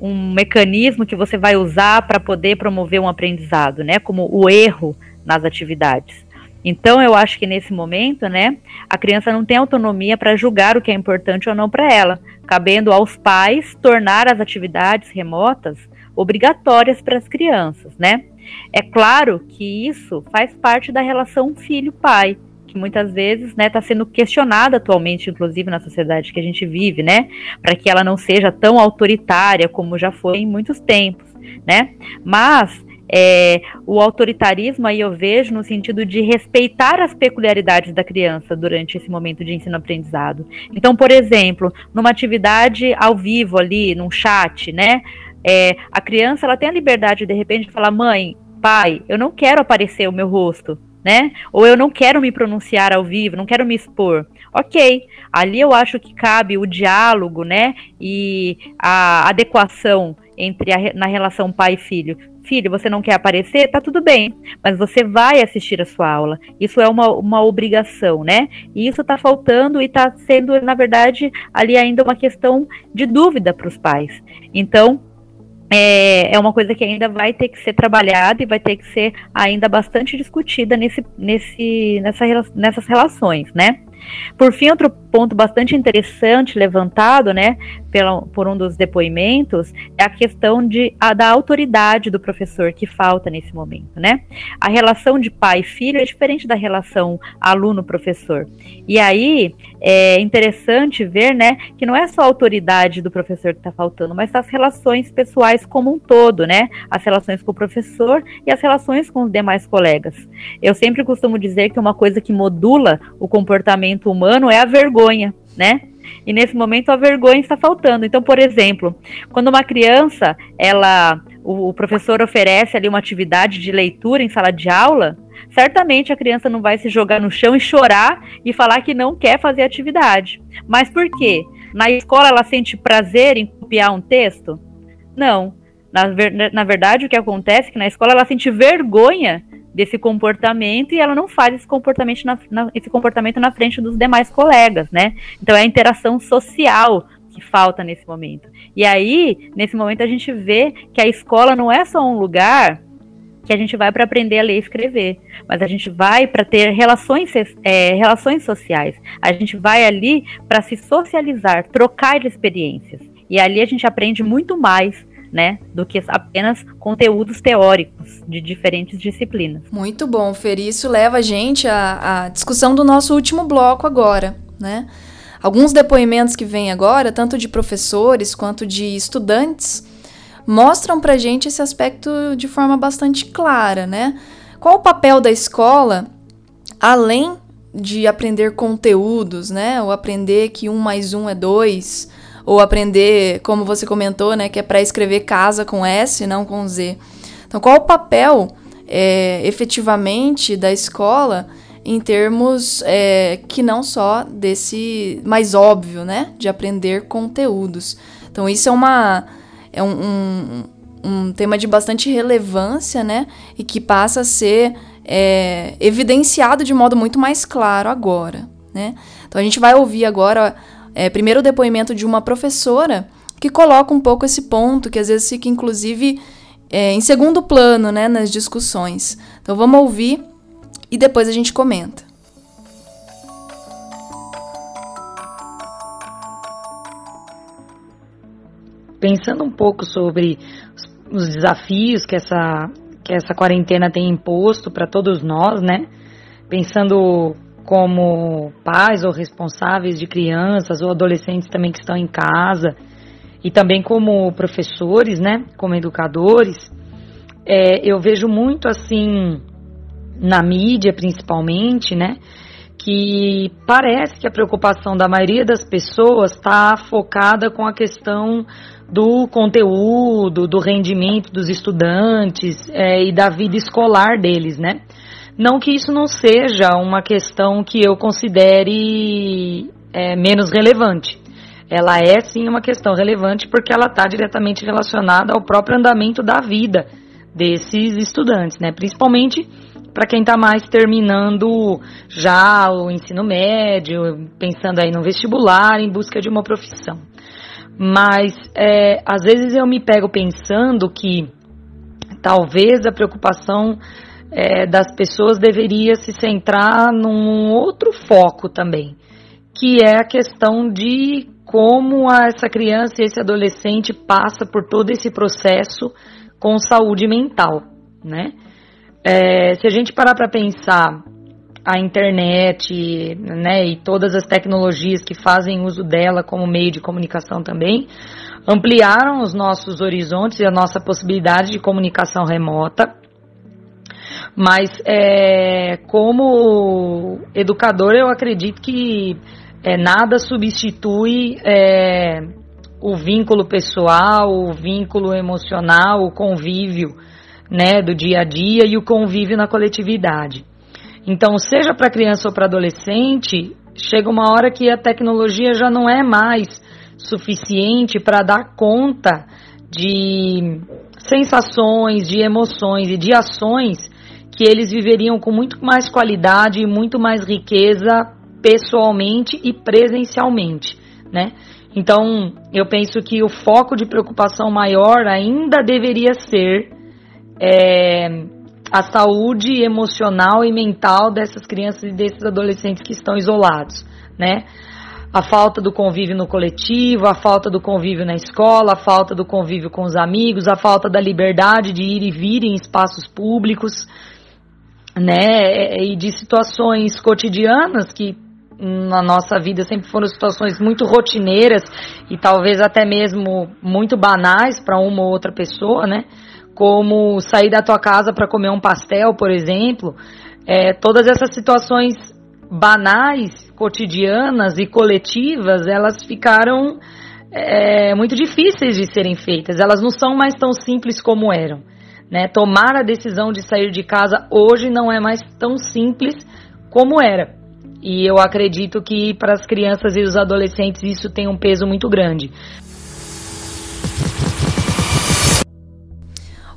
S2: um mecanismo que você vai usar para poder promover um aprendizado, né? Como o erro nas atividades. Então, eu acho que nesse momento, né, a criança não tem autonomia para julgar o que é importante ou não para ela, cabendo aos pais tornar as atividades remotas obrigatórias para as crianças, né? É claro que isso faz parte da relação filho-pai, que muitas vezes está né, tá sendo questionada atualmente, inclusive na sociedade que a gente vive, né? Para que ela não seja tão autoritária como já foi em muitos tempos, né? Mas é, o autoritarismo aí eu vejo no sentido de respeitar as peculiaridades da criança durante esse momento de ensino-aprendizado. Então, por exemplo, numa atividade ao vivo ali, num chat, né? É, a criança ela tem a liberdade de repente de falar, mãe, pai, eu não quero aparecer o meu rosto, né? Ou eu não quero me pronunciar ao vivo, não quero me expor. Ok, ali eu acho que cabe o diálogo, né? E a adequação entre a, na relação pai filho filho, você não quer aparecer? Tá tudo bem, mas você vai assistir a sua aula. Isso é uma, uma obrigação, né? E isso tá faltando e tá sendo, na verdade, ali ainda uma questão de dúvida para os pais. Então, é, é uma coisa que ainda vai ter que ser trabalhada e vai ter que ser ainda bastante discutida nesse, nesse, nessa, nessas relações, né? Por fim, outro ponto bastante interessante levantado, né, pela, por um dos depoimentos, é a questão de, a, da autoridade do professor que falta nesse momento, né? A relação de pai filho é diferente da relação aluno-professor. E aí é interessante ver, né, que não é só a autoridade do professor que está faltando, mas as relações pessoais como um todo, né? As relações com o professor e as relações com os demais colegas. Eu sempre costumo dizer que uma coisa que modula o comportamento humano é a vergonha, né? E nesse momento a vergonha está faltando. Então, por exemplo, quando uma criança, ela, o, o professor oferece ali uma atividade de leitura em sala de aula, certamente a criança não vai se jogar no chão e chorar e falar que não quer fazer atividade. Mas por quê? Na escola ela sente prazer em copiar um texto? Não. Na, ver, na verdade, o que acontece é que na escola ela sente vergonha desse comportamento e ela não faz esse comportamento na, na, esse comportamento na frente dos demais colegas, né? Então é a interação social que falta nesse momento. E aí, nesse momento, a gente vê que a escola não é só um lugar que a gente vai para aprender a ler e escrever, mas a gente vai para ter relações, é, relações sociais. A gente vai ali para se socializar, trocar experiências. E ali a gente aprende muito mais né, do que apenas conteúdos teóricos de diferentes disciplinas.
S1: Muito bom, Fer. Isso leva a gente à, à discussão do nosso último bloco agora, né? Alguns depoimentos que vêm agora, tanto de professores quanto de estudantes, mostram pra gente esse aspecto de forma bastante clara, né? Qual o papel da escola, além de aprender conteúdos, né? Ou aprender que um mais um é dois, ou aprender, como você comentou, né? Que é para escrever casa com S, não com Z. Então, qual o papel é, efetivamente da escola em termos é, que não só desse mais óbvio, né? De aprender conteúdos. Então, isso é uma é um, um, um tema de bastante relevância, né? E que passa a ser é, evidenciado de modo muito mais claro agora, né? Então a gente vai ouvir agora é, primeiro o depoimento de uma professora que coloca um pouco esse ponto, que às vezes fica inclusive é, em segundo plano, né, nas discussões. Então vamos ouvir e depois a gente comenta.
S12: pensando um pouco sobre os desafios que essa, que essa quarentena tem imposto para todos nós, né? Pensando como pais ou responsáveis de crianças ou adolescentes também que estão em casa e também como professores, né? Como educadores, é, eu vejo muito assim na mídia, principalmente, né? Que parece que a preocupação da maioria das pessoas está focada com a questão do conteúdo, do rendimento dos estudantes é, e da vida escolar deles, né? Não que isso não seja uma questão que eu considere é, menos relevante. Ela é sim uma questão relevante porque ela está diretamente relacionada ao próprio andamento da vida desses estudantes, né? Principalmente para quem está mais terminando já o ensino médio, pensando aí no vestibular, em busca de uma profissão. Mas é, às vezes eu me pego pensando que talvez a preocupação é, das pessoas deveria se centrar num outro foco também, que é a questão de como essa criança e esse adolescente passa por todo esse processo com saúde mental, né? É, se a gente parar para pensar a internet, né, e todas as tecnologias que fazem uso dela como meio de comunicação também, ampliaram os nossos horizontes e a nossa possibilidade de comunicação remota. Mas é, como educador, eu acredito que é, nada substitui é, o vínculo pessoal, o vínculo emocional, o convívio né, do dia a dia e o convívio na coletividade. Então, seja para criança ou para adolescente, chega uma hora que a tecnologia já não é mais suficiente para dar conta de sensações, de emoções e de ações que eles viveriam com muito mais qualidade e muito mais riqueza pessoalmente e presencialmente, né? Então, eu penso que o foco de preocupação maior ainda deveria ser é, a saúde emocional e mental dessas crianças e desses adolescentes que estão isolados, né? A falta do convívio no coletivo, a falta do convívio na escola, a falta do convívio com os amigos, a falta da liberdade de ir e vir em espaços públicos, né? E de situações cotidianas que na nossa vida sempre foram situações muito rotineiras e talvez até mesmo muito banais para uma ou outra pessoa, né? como sair da tua casa para comer um pastel, por exemplo, é, todas essas situações banais, cotidianas e coletivas, elas ficaram é, muito difíceis de serem feitas. Elas não são mais tão simples como eram,
S13: Né? Tomar a decisão de sair de casa hoje não é mais tão simples como era. E eu acredito que para as crianças e os adolescentes isso tem um peso muito grande.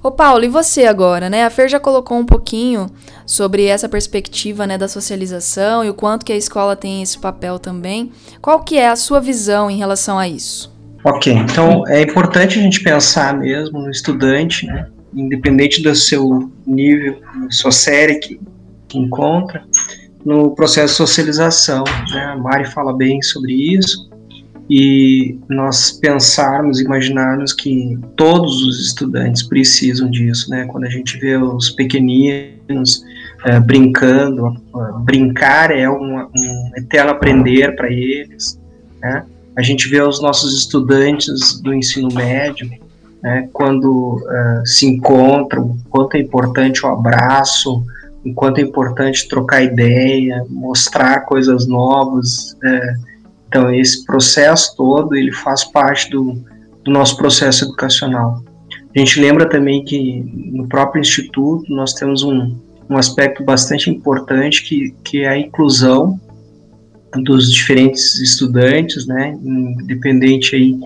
S1: Ô Paulo, e você agora, né? A Fer já colocou um pouquinho sobre essa perspectiva, né, da socialização e o quanto que a escola tem esse papel também. Qual que é a sua visão em relação a isso?
S3: Ok, então é importante a gente pensar mesmo no estudante, né, independente do seu nível, sua série que, que encontra, no processo de socialização. Né? A Mari fala bem sobre isso e nós pensarmos, imaginarmos que todos os estudantes precisam disso, né? Quando a gente vê os pequeninos é, brincando, brincar é um, um eterno aprender para eles, né? A gente vê os nossos estudantes do ensino médio, né? Quando uh, se encontram, quanto é importante o abraço, o quanto é importante trocar ideia, mostrar coisas novas. É, então, esse processo todo, ele faz parte do, do nosso processo educacional. A gente lembra também que no próprio Instituto nós temos um, um aspecto bastante importante que, que é a inclusão dos diferentes estudantes, né, independente aí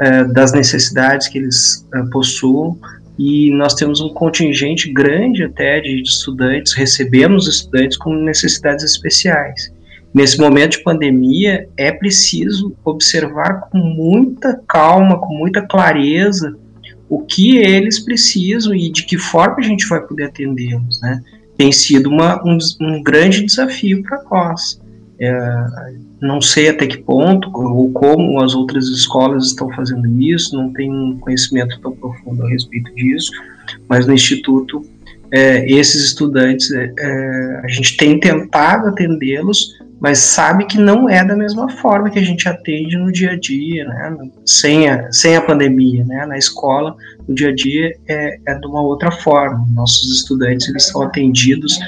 S3: uh, das necessidades que eles uh, possuam, e nós temos um contingente grande até de estudantes, recebemos estudantes com necessidades especiais. Nesse momento de pandemia, é preciso observar com muita calma, com muita clareza, o que eles precisam e de que forma a gente vai poder atendê-los. Né? Tem sido uma, um, um grande desafio para nós. É, não sei até que ponto ou como as outras escolas estão fazendo isso, não tenho um conhecimento tão profundo a respeito disso, mas no Instituto, é, esses estudantes, é, é a gente tem tentado atendê-los, mas sabe que não é da mesma forma que a gente atende no dia a dia, né? sem, a, sem a pandemia. Né? Na escola, no dia a dia é, é de uma outra forma. Nossos estudantes eles são atendidos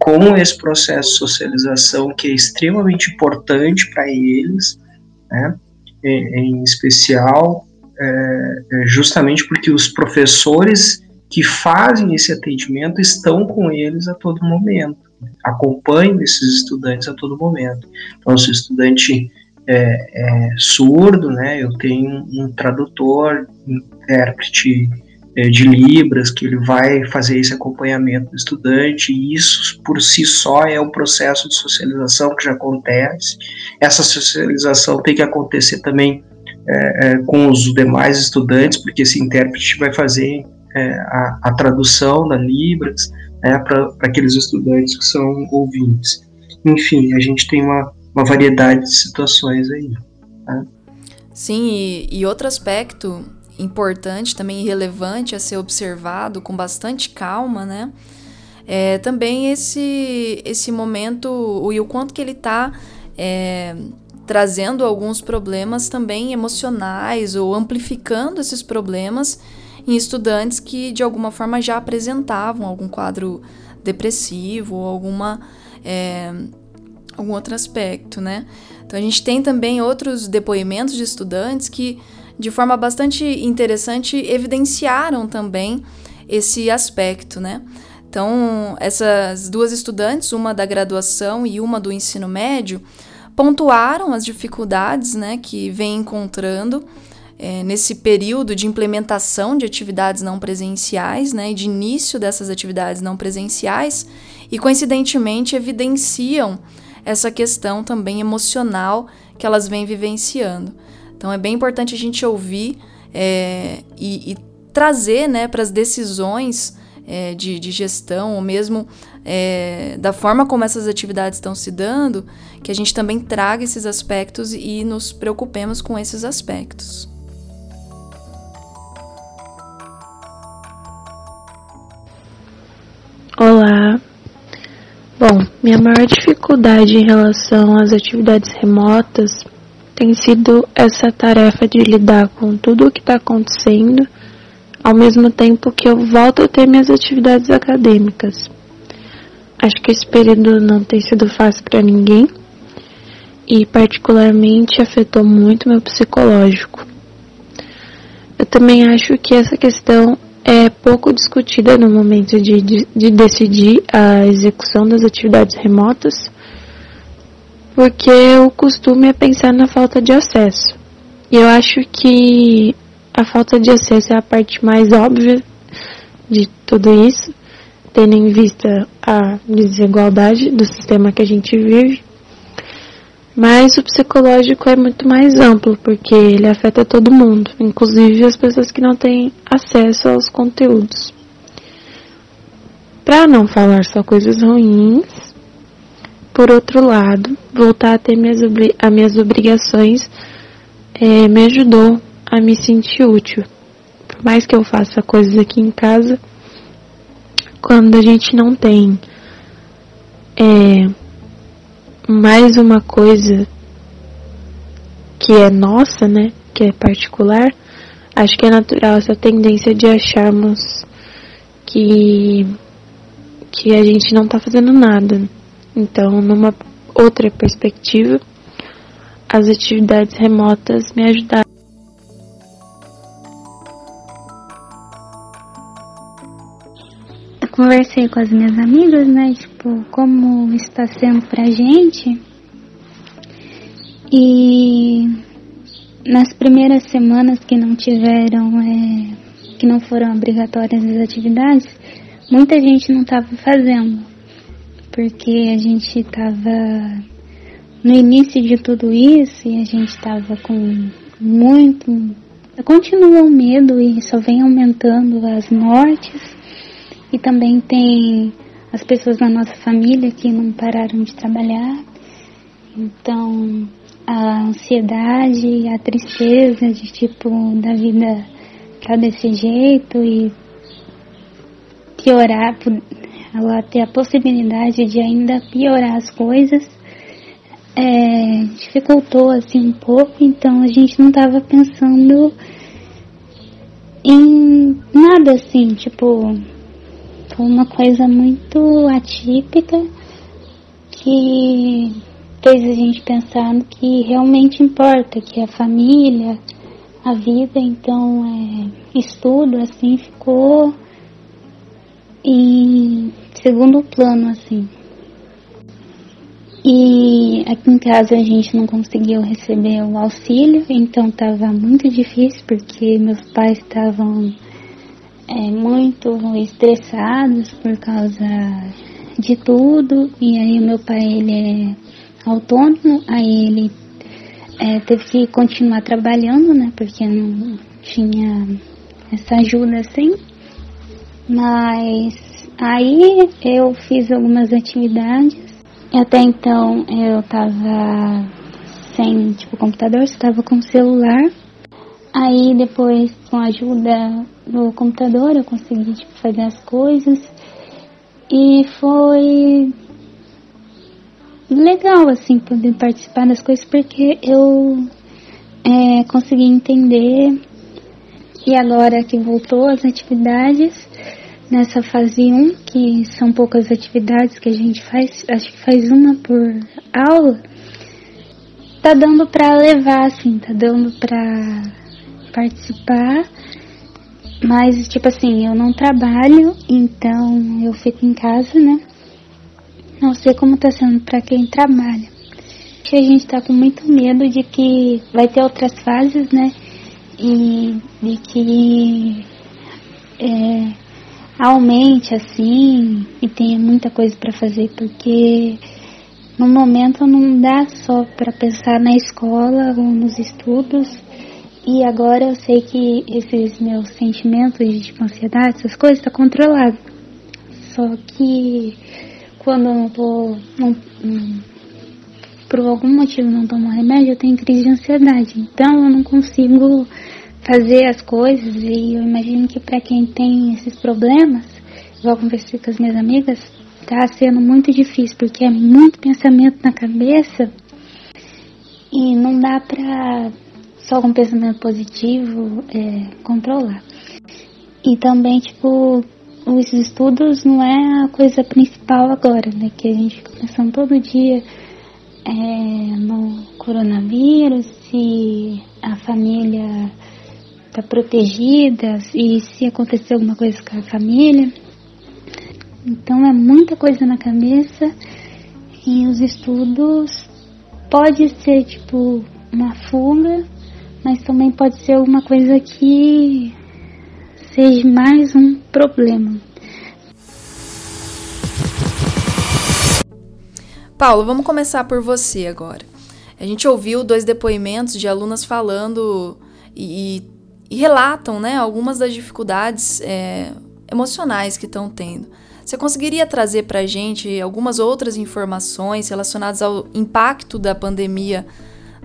S3: com esse processo de socialização que é extremamente importante para eles, né? em, especial é, é, justamente porque os professores que fazem esse atendimento estão com eles a todo momento acompanho esses estudantes a todo momento. Então, se o estudante é, é surdo, né, eu tenho um tradutor, intérprete é, de Libras, que ele vai fazer esse acompanhamento do estudante, e isso por si só é um processo de socialização que já acontece. Essa socialização tem que acontecer também é, é, com os demais estudantes, porque esse intérprete vai fazer é, a, a, tradução da Libras, né, para aqueles estudantes que são ouvintes. Enfim, a gente tem uma, uma variedade de situações aí. Tá?
S1: Sim, e, e outro aspecto importante, também relevante a ser observado com bastante calma, né? É também esse, esse momento e o quanto que ele está é, trazendo alguns problemas também emocionais ou amplificando esses problemas em estudantes que de alguma forma já apresentavam algum quadro depressivo ou alguma é, algum outro aspecto, né? Então a gente tem também outros depoimentos de estudantes que de forma bastante interessante evidenciaram também esse aspecto, né? Então, essas duas estudantes, uma da graduação e uma do ensino médio, pontuaram as dificuldades né, que vem encontrando é, nesse período de implementação de atividades não presenciais, né, de início dessas atividades não presenciais, e coincidentemente evidenciam essa questão também emocional que elas vêm vivenciando. Então é bem importante a gente ouvir é, e, e, trazer né, para as decisões é, de, de, gestão, ou mesmo é, da forma como essas atividades estão se dando, que a gente também traga esses aspectos e nos preocupemos com esses aspectos.
S14: Olá. Bom, minha maior dificuldade em relação às atividades remotas tem sido essa tarefa de lidar com tudo o que está acontecendo, ao mesmo tempo que eu volto a ter minhas atividades acadêmicas. Acho que esse período não tem sido fácil para ninguém e, particularmente, afetou muito meu psicológico. Eu também acho que essa questão é pouco discutida no momento de, de, de decidir a execução das atividades remotas, porque o costume é pensar na falta de acesso. E eu acho que a falta de acesso é a parte mais óbvia de tudo isso, tendo em vista a desigualdade do sistema que a gente vive. Mas o psicológico é muito mais amplo, porque ele afeta todo mundo, inclusive as pessoas que não têm acesso aos conteúdos. Para não falar só coisas ruins, por outro lado, voltar a ter minhas, as minhas obrigações é, me ajudou a me sentir útil. Por mais que eu faça coisas aqui em casa, quando a gente não tem é, mais uma coisa que é nossa, né, que é particular, acho que é natural essa tendência de acharmos que que a gente não está fazendo nada. Então, numa outra perspectiva, as atividades remotas me ajudaram
S15: conversei com as minhas amigas, né? Tipo, como está sendo pra gente. E nas primeiras semanas que não tiveram, é, que não foram obrigatórias as atividades, muita gente não estava fazendo. Porque a gente estava no início de tudo isso e a gente estava com muito. Continua o medo e só vem aumentando as mortes e também tem as pessoas da nossa família que não pararam de trabalhar. Então, a ansiedade, a tristeza de tipo da vida tá desse jeito e piorar, ela ter a possibilidade de ainda piorar as coisas, é, dificultou assim um pouco, então a gente não estava pensando em nada assim, tipo, uma coisa muito atípica que fez a gente pensar no que realmente importa, que é a família, a vida, então é, estudo assim ficou em segundo plano assim. E aqui em casa a gente não conseguiu receber o auxílio, então estava muito difícil porque meus pais estavam é, muito estressados por causa de tudo. E aí meu pai ele é autônomo, aí ele é, teve que continuar trabalhando, né? Porque não tinha essa ajuda assim. Mas aí eu fiz algumas atividades. Até então eu tava sem tipo computador, estava com celular. Aí depois, com a ajuda do computador, eu consegui tipo, fazer as coisas. E foi legal, assim, poder participar das coisas, porque eu é, consegui entender. E agora que voltou as atividades, nessa fase 1, que são poucas atividades que a gente faz, acho que faz uma por aula, tá dando pra levar, assim, tá dando pra participar. Mas, tipo assim, eu não trabalho, então eu fico em casa, né? Não sei como tá sendo para quem trabalha. A gente tá com muito medo de que vai ter outras fases, né? E de que é, aumente assim e tenha muita coisa para fazer, porque no momento não dá só para pensar na escola ou nos estudos e agora eu sei que esses meus sentimentos de tipo, ansiedade, essas coisas, está controlado. Só que quando eu não tô, não, não, por algum motivo não tomo remédio, eu tenho crise de ansiedade. Então eu não consigo fazer as coisas e eu imagino que para quem tem esses problemas, igual conversei com as minhas amigas, tá sendo muito difícil, porque é muito pensamento na cabeça e não dá pra só com pensamento positivo é, controlar. E também, tipo, os estudos não é a coisa principal agora, né? Que a gente fica pensando todo dia é, no coronavírus, se a família tá protegida e se acontecer alguma coisa com a família. Então é muita coisa na cabeça e os estudos pode ser tipo uma fuga, mas também pode ser alguma coisa que seja mais um problema.
S1: Paulo, vamos começar por você agora. A gente ouviu dois depoimentos de alunas falando e, e relatam né, algumas das dificuldades é, emocionais que estão tendo. Você conseguiria trazer para a gente algumas outras informações relacionadas ao impacto da pandemia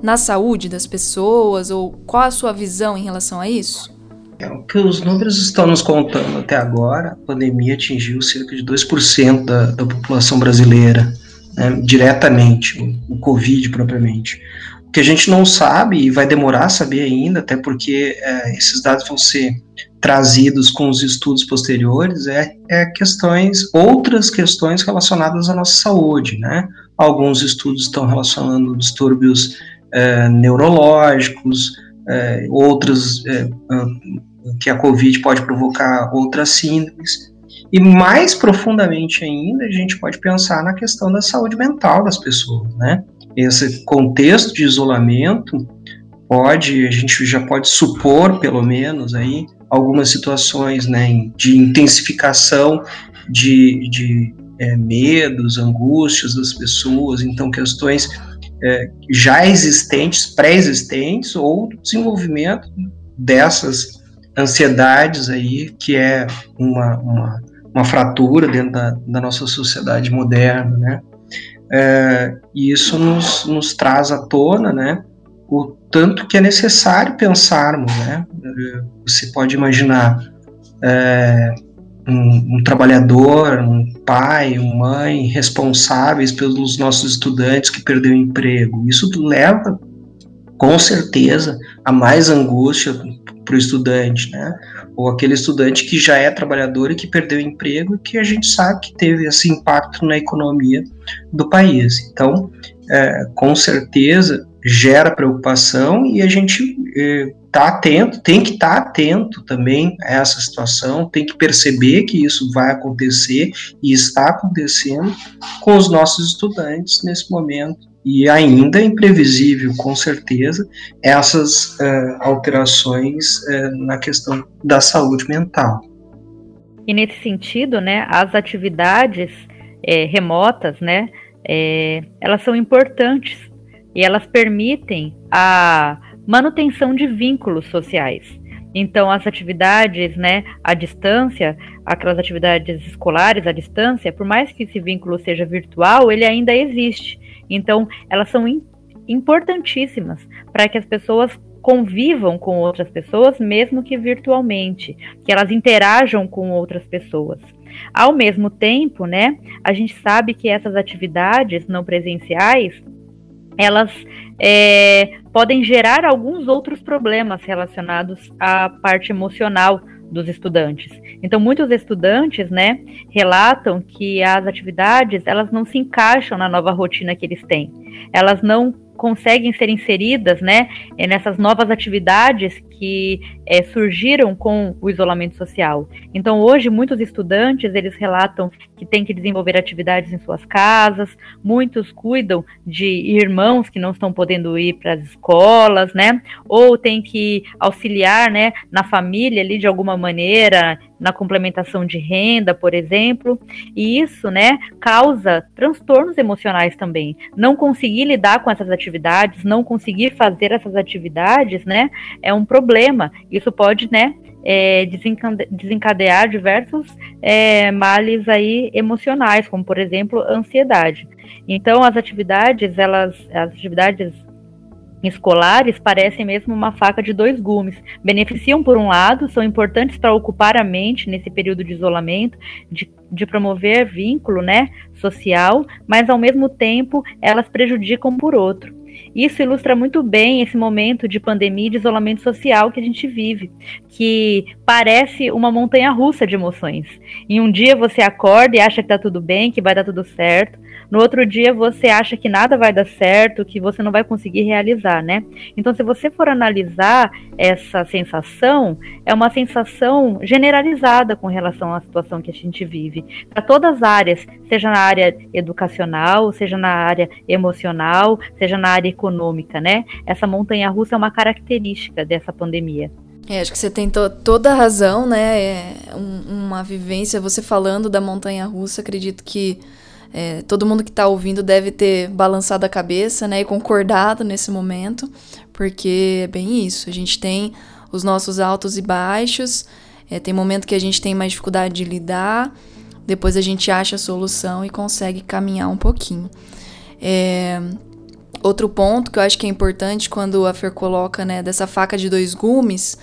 S1: na saúde das pessoas ou qual a sua visão em relação a isso?
S3: É, o que os números estão nos contando até agora, a pandemia atingiu cerca de 2% da, da população brasileira, né, diretamente, o, Covid propriamente. O que a gente não sabe e vai demorar a saber ainda, até porque é, esses dados vão ser trazidos com os estudos posteriores é, é questões, outras questões relacionadas à nossa saúde, né? Alguns estudos estão relacionando distúrbios é, neurológicos, é, outros é, que a Covid pode provocar outras síndromes. E mais profundamente ainda, a gente pode pensar na questão da saúde mental das pessoas, né? Esse contexto de isolamento pode, a gente já pode supor, pelo menos, aí, algumas situações né, de intensificação de, de é, medos, angústias das pessoas, então questões é, já existentes, pré-existentes, ou desenvolvimento dessas ansiedades aí, que é uma, uma, uma fratura dentro da, da, nossa sociedade moderna, né? É, e isso nos, nos traz à tona, né, o tanto que é necessário pensarmos, né? Você pode imaginar é, um, um, trabalhador, um pai, uma mãe responsáveis pelos nossos estudantes que perderam emprego. Isso leva, com certeza, a mais angústia para o estudante, né? Ou aquele estudante que já é trabalhador e que perdeu emprego, que a gente sabe que teve esse impacto na economia do país. Então, é, com certeza, gera preocupação e a gente está eh, atento, tem que estar tá atento também a essa situação, tem que perceber que isso vai acontecer e está acontecendo com os nossos estudantes nesse momento. E ainda imprevisível, com certeza, essas uh, alterações uh, na questão da saúde mental.
S2: E nesse sentido, né, as atividades remotas, né, elas são importantes e elas permitem a manutenção de vínculos sociais. Então, as atividades, né, à distância, aquelas atividades escolares à distância, por mais que esse vínculo seja virtual, ele ainda existe. Então, elas são importantíssimas para que as pessoas convivam com outras pessoas, mesmo que virtualmente, que elas interajam com outras pessoas. Ao mesmo tempo, né, a gente sabe que essas atividades não presenciais elas é, podem gerar alguns outros problemas relacionados à parte emocional dos estudantes. Então, muitos estudantes, né, relatam que as atividades elas não se encaixam na nova rotina que eles têm. Elas não conseguem ser inseridas, né, nessas novas atividades que é, surgiram com o isolamento social. Então, hoje, muitos estudantes, eles relatam que têm que desenvolver atividades em suas casas, muitos cuidam de irmãos que não estão podendo ir para as escolas, né, ou têm que auxiliar, né, na família ali de alguma maneira, na complementação de renda, por exemplo, e isso, né, causa transtornos emocionais também. Não conseguir lidar com essas atividades, não conseguir fazer essas atividades, né, é um problema. Isso pode, né, é, desencadear diversos é, males aí emocionais, como por exemplo ansiedade. Então as atividades, elas, as atividades escolares parecem mesmo uma faca de dois gumes. Beneficiam por um lado, são importantes para ocupar a mente nesse período de isolamento, de, de promover vínculo né, social, mas ao mesmo tempo elas prejudicam por outro. Isso ilustra muito bem esse momento de pandemia e de isolamento social que a gente vive, que parece uma montanha russa de emoções. Em um dia você acorda e acha que está tudo bem, que vai dar tudo certo. No outro dia você acha que nada vai dar certo, que você não vai conseguir realizar, né? Então, se você for analisar essa sensação, é uma sensação generalizada com relação à situação que a gente vive, para todas as áreas, seja na área educacional, seja na área emocional, seja na área econômica, né? Essa montanha russa é uma característica dessa pandemia.
S1: É, acho que você tem to toda a razão, né? É um, uma vivência, você falando da montanha russa, acredito que é, todo mundo que está ouvindo deve ter balançado a cabeça, né? E concordado nesse momento, porque é bem isso. A gente tem os nossos altos e baixos, é, tem momento que a gente tem mais dificuldade de lidar, depois a gente acha a solução e consegue caminhar um pouquinho. É, outro ponto que eu acho que é importante quando a Fer coloca, né, dessa faca de dois gumes,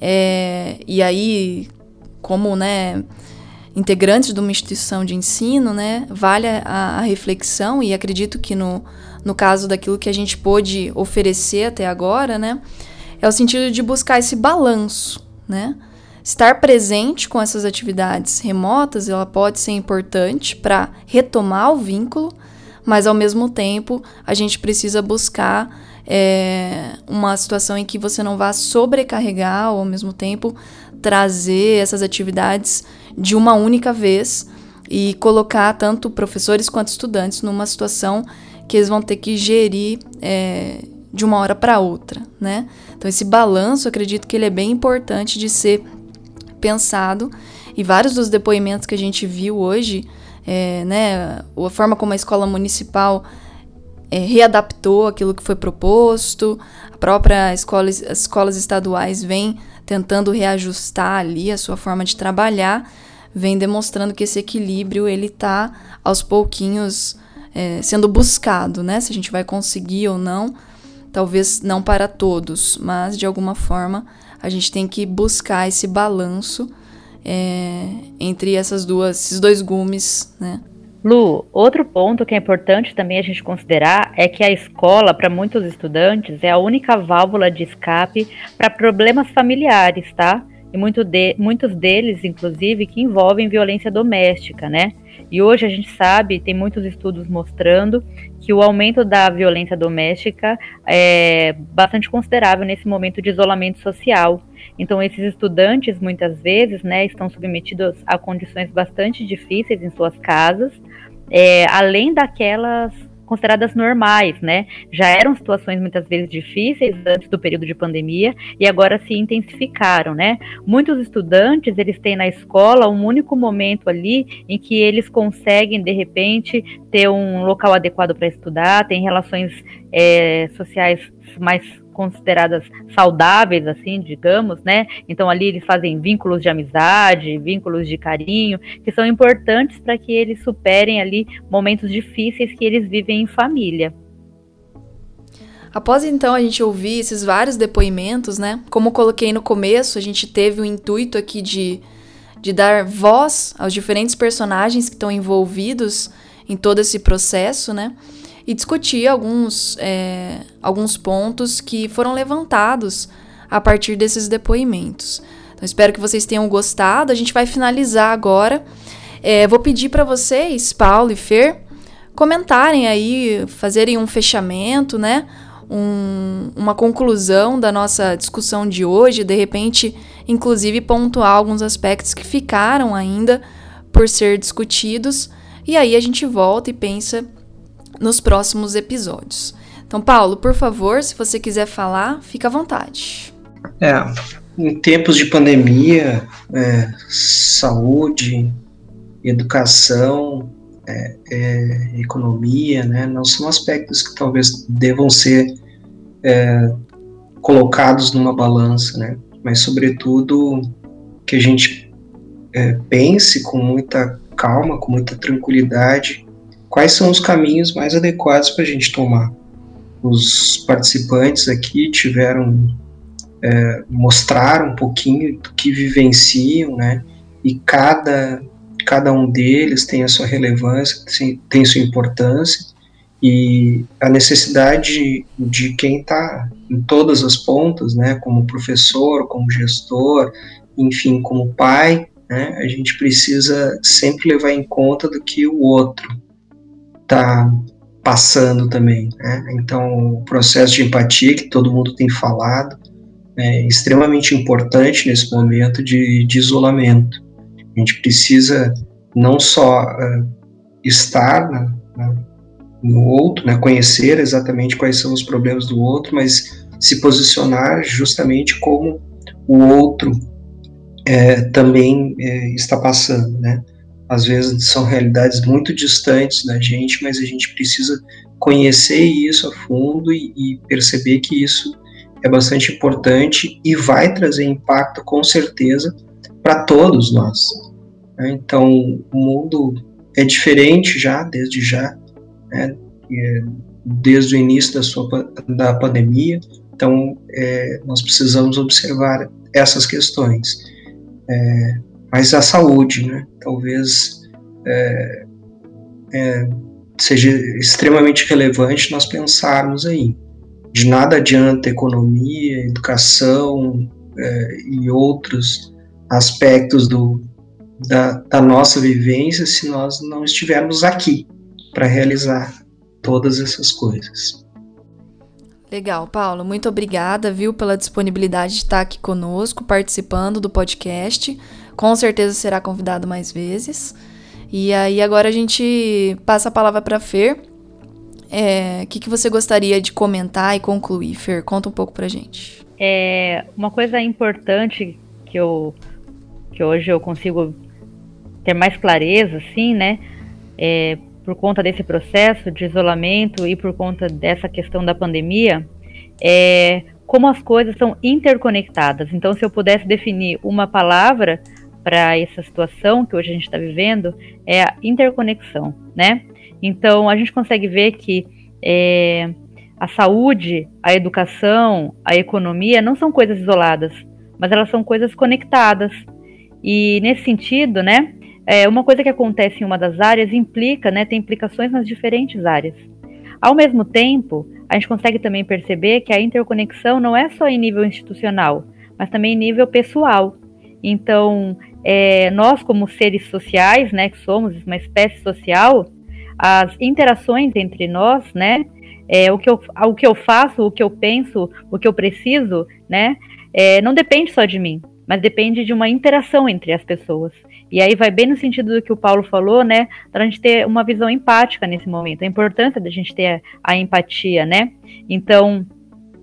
S1: é, e aí, como, né, integrantes de uma instituição de ensino, né, vale a, a, reflexão e acredito que no, no caso daquilo que a gente pôde oferecer até agora, né, é o sentido de buscar esse balanço, né, estar presente com essas atividades remotas, ela pode ser importante para retomar o vínculo, mas ao mesmo tempo a gente precisa buscar é, uma situação em que você não vá sobrecarregar ou ao mesmo tempo trazer essas atividades de uma única vez e colocar tanto professores quanto estudantes numa situação que eles vão ter que gerir é, de uma hora para outra, né? Então esse balanço, acredito que ele é bem importante de ser pensado e vários dos depoimentos que a gente viu hoje é, né, a forma como a escola municipal é, readaptou aquilo que foi proposto, a própria escola, as escolas estaduais vêm tentando reajustar ali a sua forma de trabalhar, vem demonstrando que esse equilíbrio ele está aos pouquinhos é, sendo buscado, né? Se a gente vai conseguir ou não, talvez não para todos, mas de alguma forma a gente tem que buscar esse balanço é, entre essas duas, esses dois gumes, né?
S2: Lu, outro ponto que é importante também a gente considerar é que a escola, para muitos estudantes, é a única válvula de escape para problemas familiares, tá? E muito de, muitos deles, inclusive, que envolvem violência doméstica, né? E hoje a gente sabe, tem muitos estudos mostrando que o aumento da violência doméstica é bastante considerável nesse momento de isolamento social. Então, esses estudantes, muitas vezes, né, estão submetidos a condições bastante difíceis em suas casas, é, além daquelas consideradas normais, né? Já eram situações muitas vezes difíceis antes do período de pandemia e agora se intensificaram, né? Muitos estudantes, eles têm na escola um único momento ali em que eles conseguem, de repente, ter um local adequado para estudar, tem relações é, sociais mais consideradas saudáveis, assim, digamos, né? Então ali eles fazem vínculos de amizade, vínculos de carinho, que são importantes para que eles superem ali momentos difíceis que eles vivem em família.
S1: Após então a gente ouvir esses vários depoimentos, né? Como coloquei no começo, a gente teve o intuito aqui de, de dar voz aos diferentes personagens que estão envolvidos em todo esse processo, né? E discutir alguns, é, alguns pontos que foram levantados a partir desses depoimentos. Então, espero que vocês tenham gostado. A gente vai finalizar agora. É, vou pedir para vocês, Paulo e Fer, comentarem aí, fazerem um fechamento, né? Um, uma conclusão da nossa discussão de hoje, de repente, inclusive pontuar alguns aspectos que ficaram ainda por ser discutidos. E aí a gente volta e pensa nos próximos episódios. Então, Paulo, por favor, se você quiser falar, fica à vontade.
S3: É, em tempos de pandemia, é, saúde, educação, é, é, economia, né, não são aspectos que talvez devam ser é, colocados numa balança, né, mas sobretudo que a gente é, pense com muita calma, com muita tranquilidade quais são os caminhos mais adequados para a gente tomar. Os participantes aqui tiveram é, um pouquinho do que vivenciam, né? E cada cada um deles tem a sua relevância, tem sua importância e a necessidade de quem está em todas as pontas, né? Como professor, como gestor, enfim, como pai, né? A gente precisa sempre levar em conta do que o outro está passando também. Né? Então, o processo de empatia que todo mundo tem falado é extremamente importante nesse momento de, de isolamento. A gente precisa não só uh, estar né, no outro, né, conhecer exatamente quais são os problemas do outro, mas se posicionar justamente como o outro é, também é, está passando, né? Às vezes são realidades muito distantes da gente, mas a gente precisa conhecer isso a fundo e, e perceber que isso é bastante importante e vai trazer impacto com certeza para todos nós. Né? Então, o mundo é diferente já, desde já, né? É, desde o início da, sua, da pandemia. Então, é, nós precisamos observar essas questões. É, mas a saúde, né? Talvez é, é, seja extremamente relevante nós pensarmos aí. De nada adianta economia, educação é, e outros aspectos do, da, da nossa vivência se nós não estivermos aqui para realizar todas essas coisas.
S1: Legal, Paulo. Muito obrigada, viu, pela disponibilidade de estar aqui conosco, participando do podcast. Com certeza será convidado mais vezes. E aí agora a gente passa a palavra para Fer. O é, que, que você gostaria de comentar e concluir, Fer? Conta um pouco para gente.
S2: É, uma coisa importante que eu que hoje eu consigo ter mais clareza, assim, né? É, por conta desse processo de isolamento e por conta dessa questão da pandemia, é como as coisas são interconectadas. Então, se eu pudesse definir uma palavra para essa situação que hoje a gente está vivendo, é a interconexão, né? Então, a gente consegue ver que é, a saúde, a educação, a economia não são coisas isoladas, mas elas são coisas conectadas. E nesse sentido, né, é, uma coisa que acontece em uma das áreas implica, né, tem implicações nas diferentes áreas. Ao mesmo tempo, a gente consegue também perceber que a interconexão não é só em nível institucional, mas também em nível pessoal. Então, é, nós como seres sociais, né, que somos uma espécie social, as interações entre nós, né, é, o, que eu, o que eu faço, o que eu penso, o que eu preciso, né, é, não depende só de mim, mas depende de uma interação entre as pessoas. E aí vai bem no sentido do que o Paulo falou, né? Para a gente ter uma visão empática nesse momento. A importância da gente ter a, a empatia, né? Então,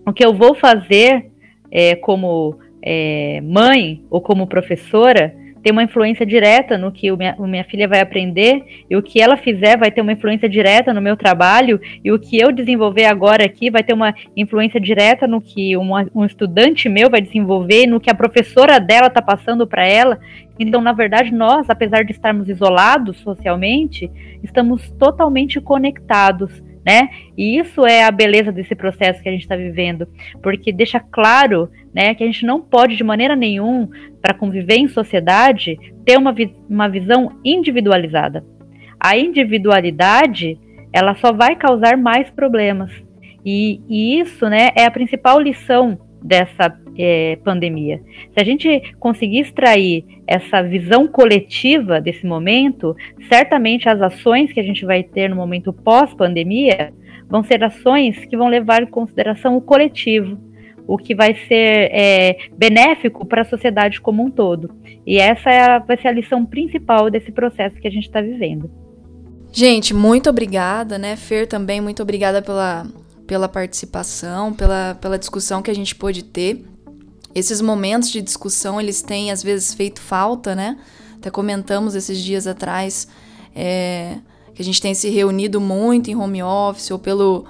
S2: o que eu vou fazer é, como é, mãe ou como professora tem uma influência direta no que o minha, minha filha vai aprender, e o que ela fizer vai ter uma influência direta no meu trabalho, e o que eu desenvolver agora aqui vai ter uma influência direta no que uma, um estudante meu vai desenvolver, no que a professora dela está passando para ela. Então, na verdade, nós, apesar de estarmos isolados socialmente, estamos totalmente conectados né? E isso é a beleza desse processo que a gente está vivendo, porque deixa claro, né, que a gente não pode de maneira nenhuma, para conviver em sociedade, ter uma, vi uma visão individualizada. A individualidade, ela só vai causar mais problemas. E, e isso, né, é a principal lição dessa é, pandemia. Se a gente conseguir extrair essa visão coletiva desse momento, certamente as ações que a gente vai ter no momento pós-pandemia vão ser ações que vão levar em consideração o coletivo, o que vai ser é, benéfico para a sociedade como um todo. E essa é a, vai ser a lição principal desse processo que a gente está vivendo.
S1: Gente, muito obrigada, né? Fer também, muito obrigada pela, pela participação, pela, pela discussão que a gente pôde ter. Esses momentos de discussão, eles têm às vezes feito falta, né? Até comentamos esses dias atrás é, que a gente tem se reunido muito em home office ou pelo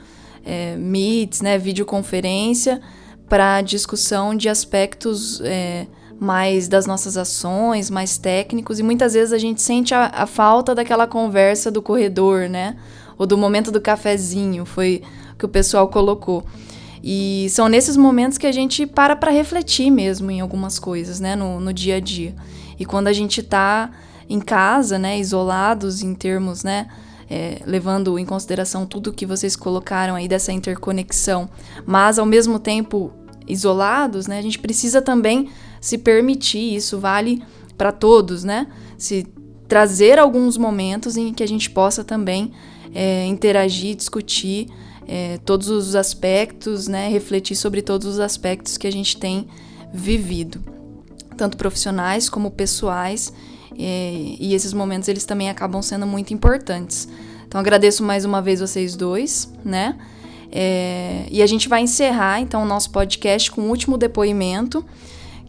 S1: é, Meets, né, videoconferência, para discussão de aspectos é, mais das nossas ações, mais técnicos, e muitas vezes a gente sente a, a falta daquela conversa do corredor, né? Ou do momento do cafezinho, foi que o pessoal colocou. E são nesses momentos que a gente para para refletir mesmo em algumas coisas, né, no, no dia a dia. E quando a gente está em casa, né, isolados em termos, né, é, levando em consideração tudo que vocês colocaram aí dessa interconexão, mas ao mesmo tempo isolados, né, a gente precisa também se permitir, isso vale para todos, né, se trazer alguns momentos em que a gente possa também é, interagir, discutir é, todos os aspectos, né, refletir sobre todos os aspectos que a gente tem vivido, tanto profissionais como pessoais, é, e esses momentos eles também acabam sendo muito importantes. Então agradeço mais uma vez vocês dois, né? É, e a gente vai encerrar então o nosso podcast com o último depoimento,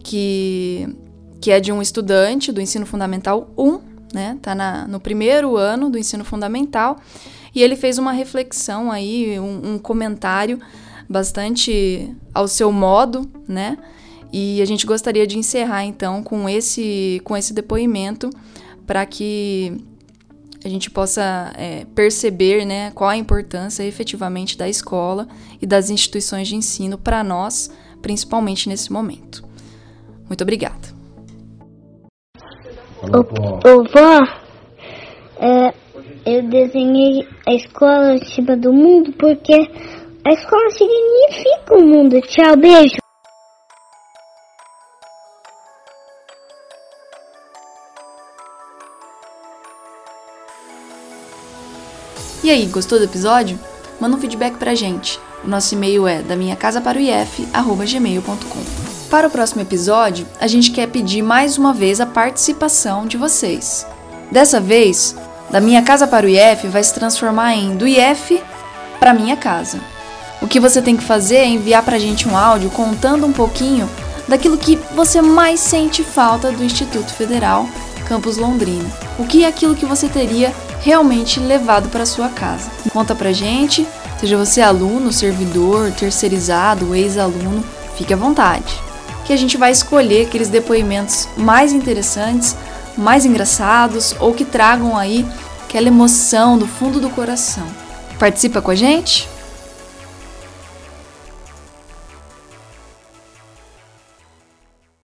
S1: que, que é de um estudante do ensino fundamental 1, né? Tá na, no primeiro ano do ensino fundamental e ele fez uma reflexão aí, um, um comentário bastante ao seu modo, né? E a gente gostaria de encerrar então com esse, com esse depoimento para que a gente possa é, perceber né, qual a importância efetivamente da escola e das instituições de ensino para nós, principalmente nesse momento. Muito obrigada.
S10: Ô, vó, é, eu desenhei a escola acima do mundo porque a escola significa o mundo. Tchau, beijo.
S1: E aí, gostou do episódio? Manda um feedback pra gente. O nosso e-mail é da minha casa para o gmail.com. Para o próximo episódio, a gente quer pedir mais uma vez a participação de vocês. Dessa vez, da minha casa para o IF vai se transformar em do IF para minha casa. O que você tem que fazer é enviar para a gente um áudio contando um pouquinho daquilo que você mais sente falta do Instituto Federal Campus Londrina. O que é aquilo que você teria realmente levado para sua casa. Conta pra gente, seja você aluno, servidor, terceirizado, ex-aluno, fique à vontade. Que a gente vai escolher aqueles depoimentos mais interessantes, mais engraçados ou que tragam aí aquela emoção do fundo do coração. Participa com a gente?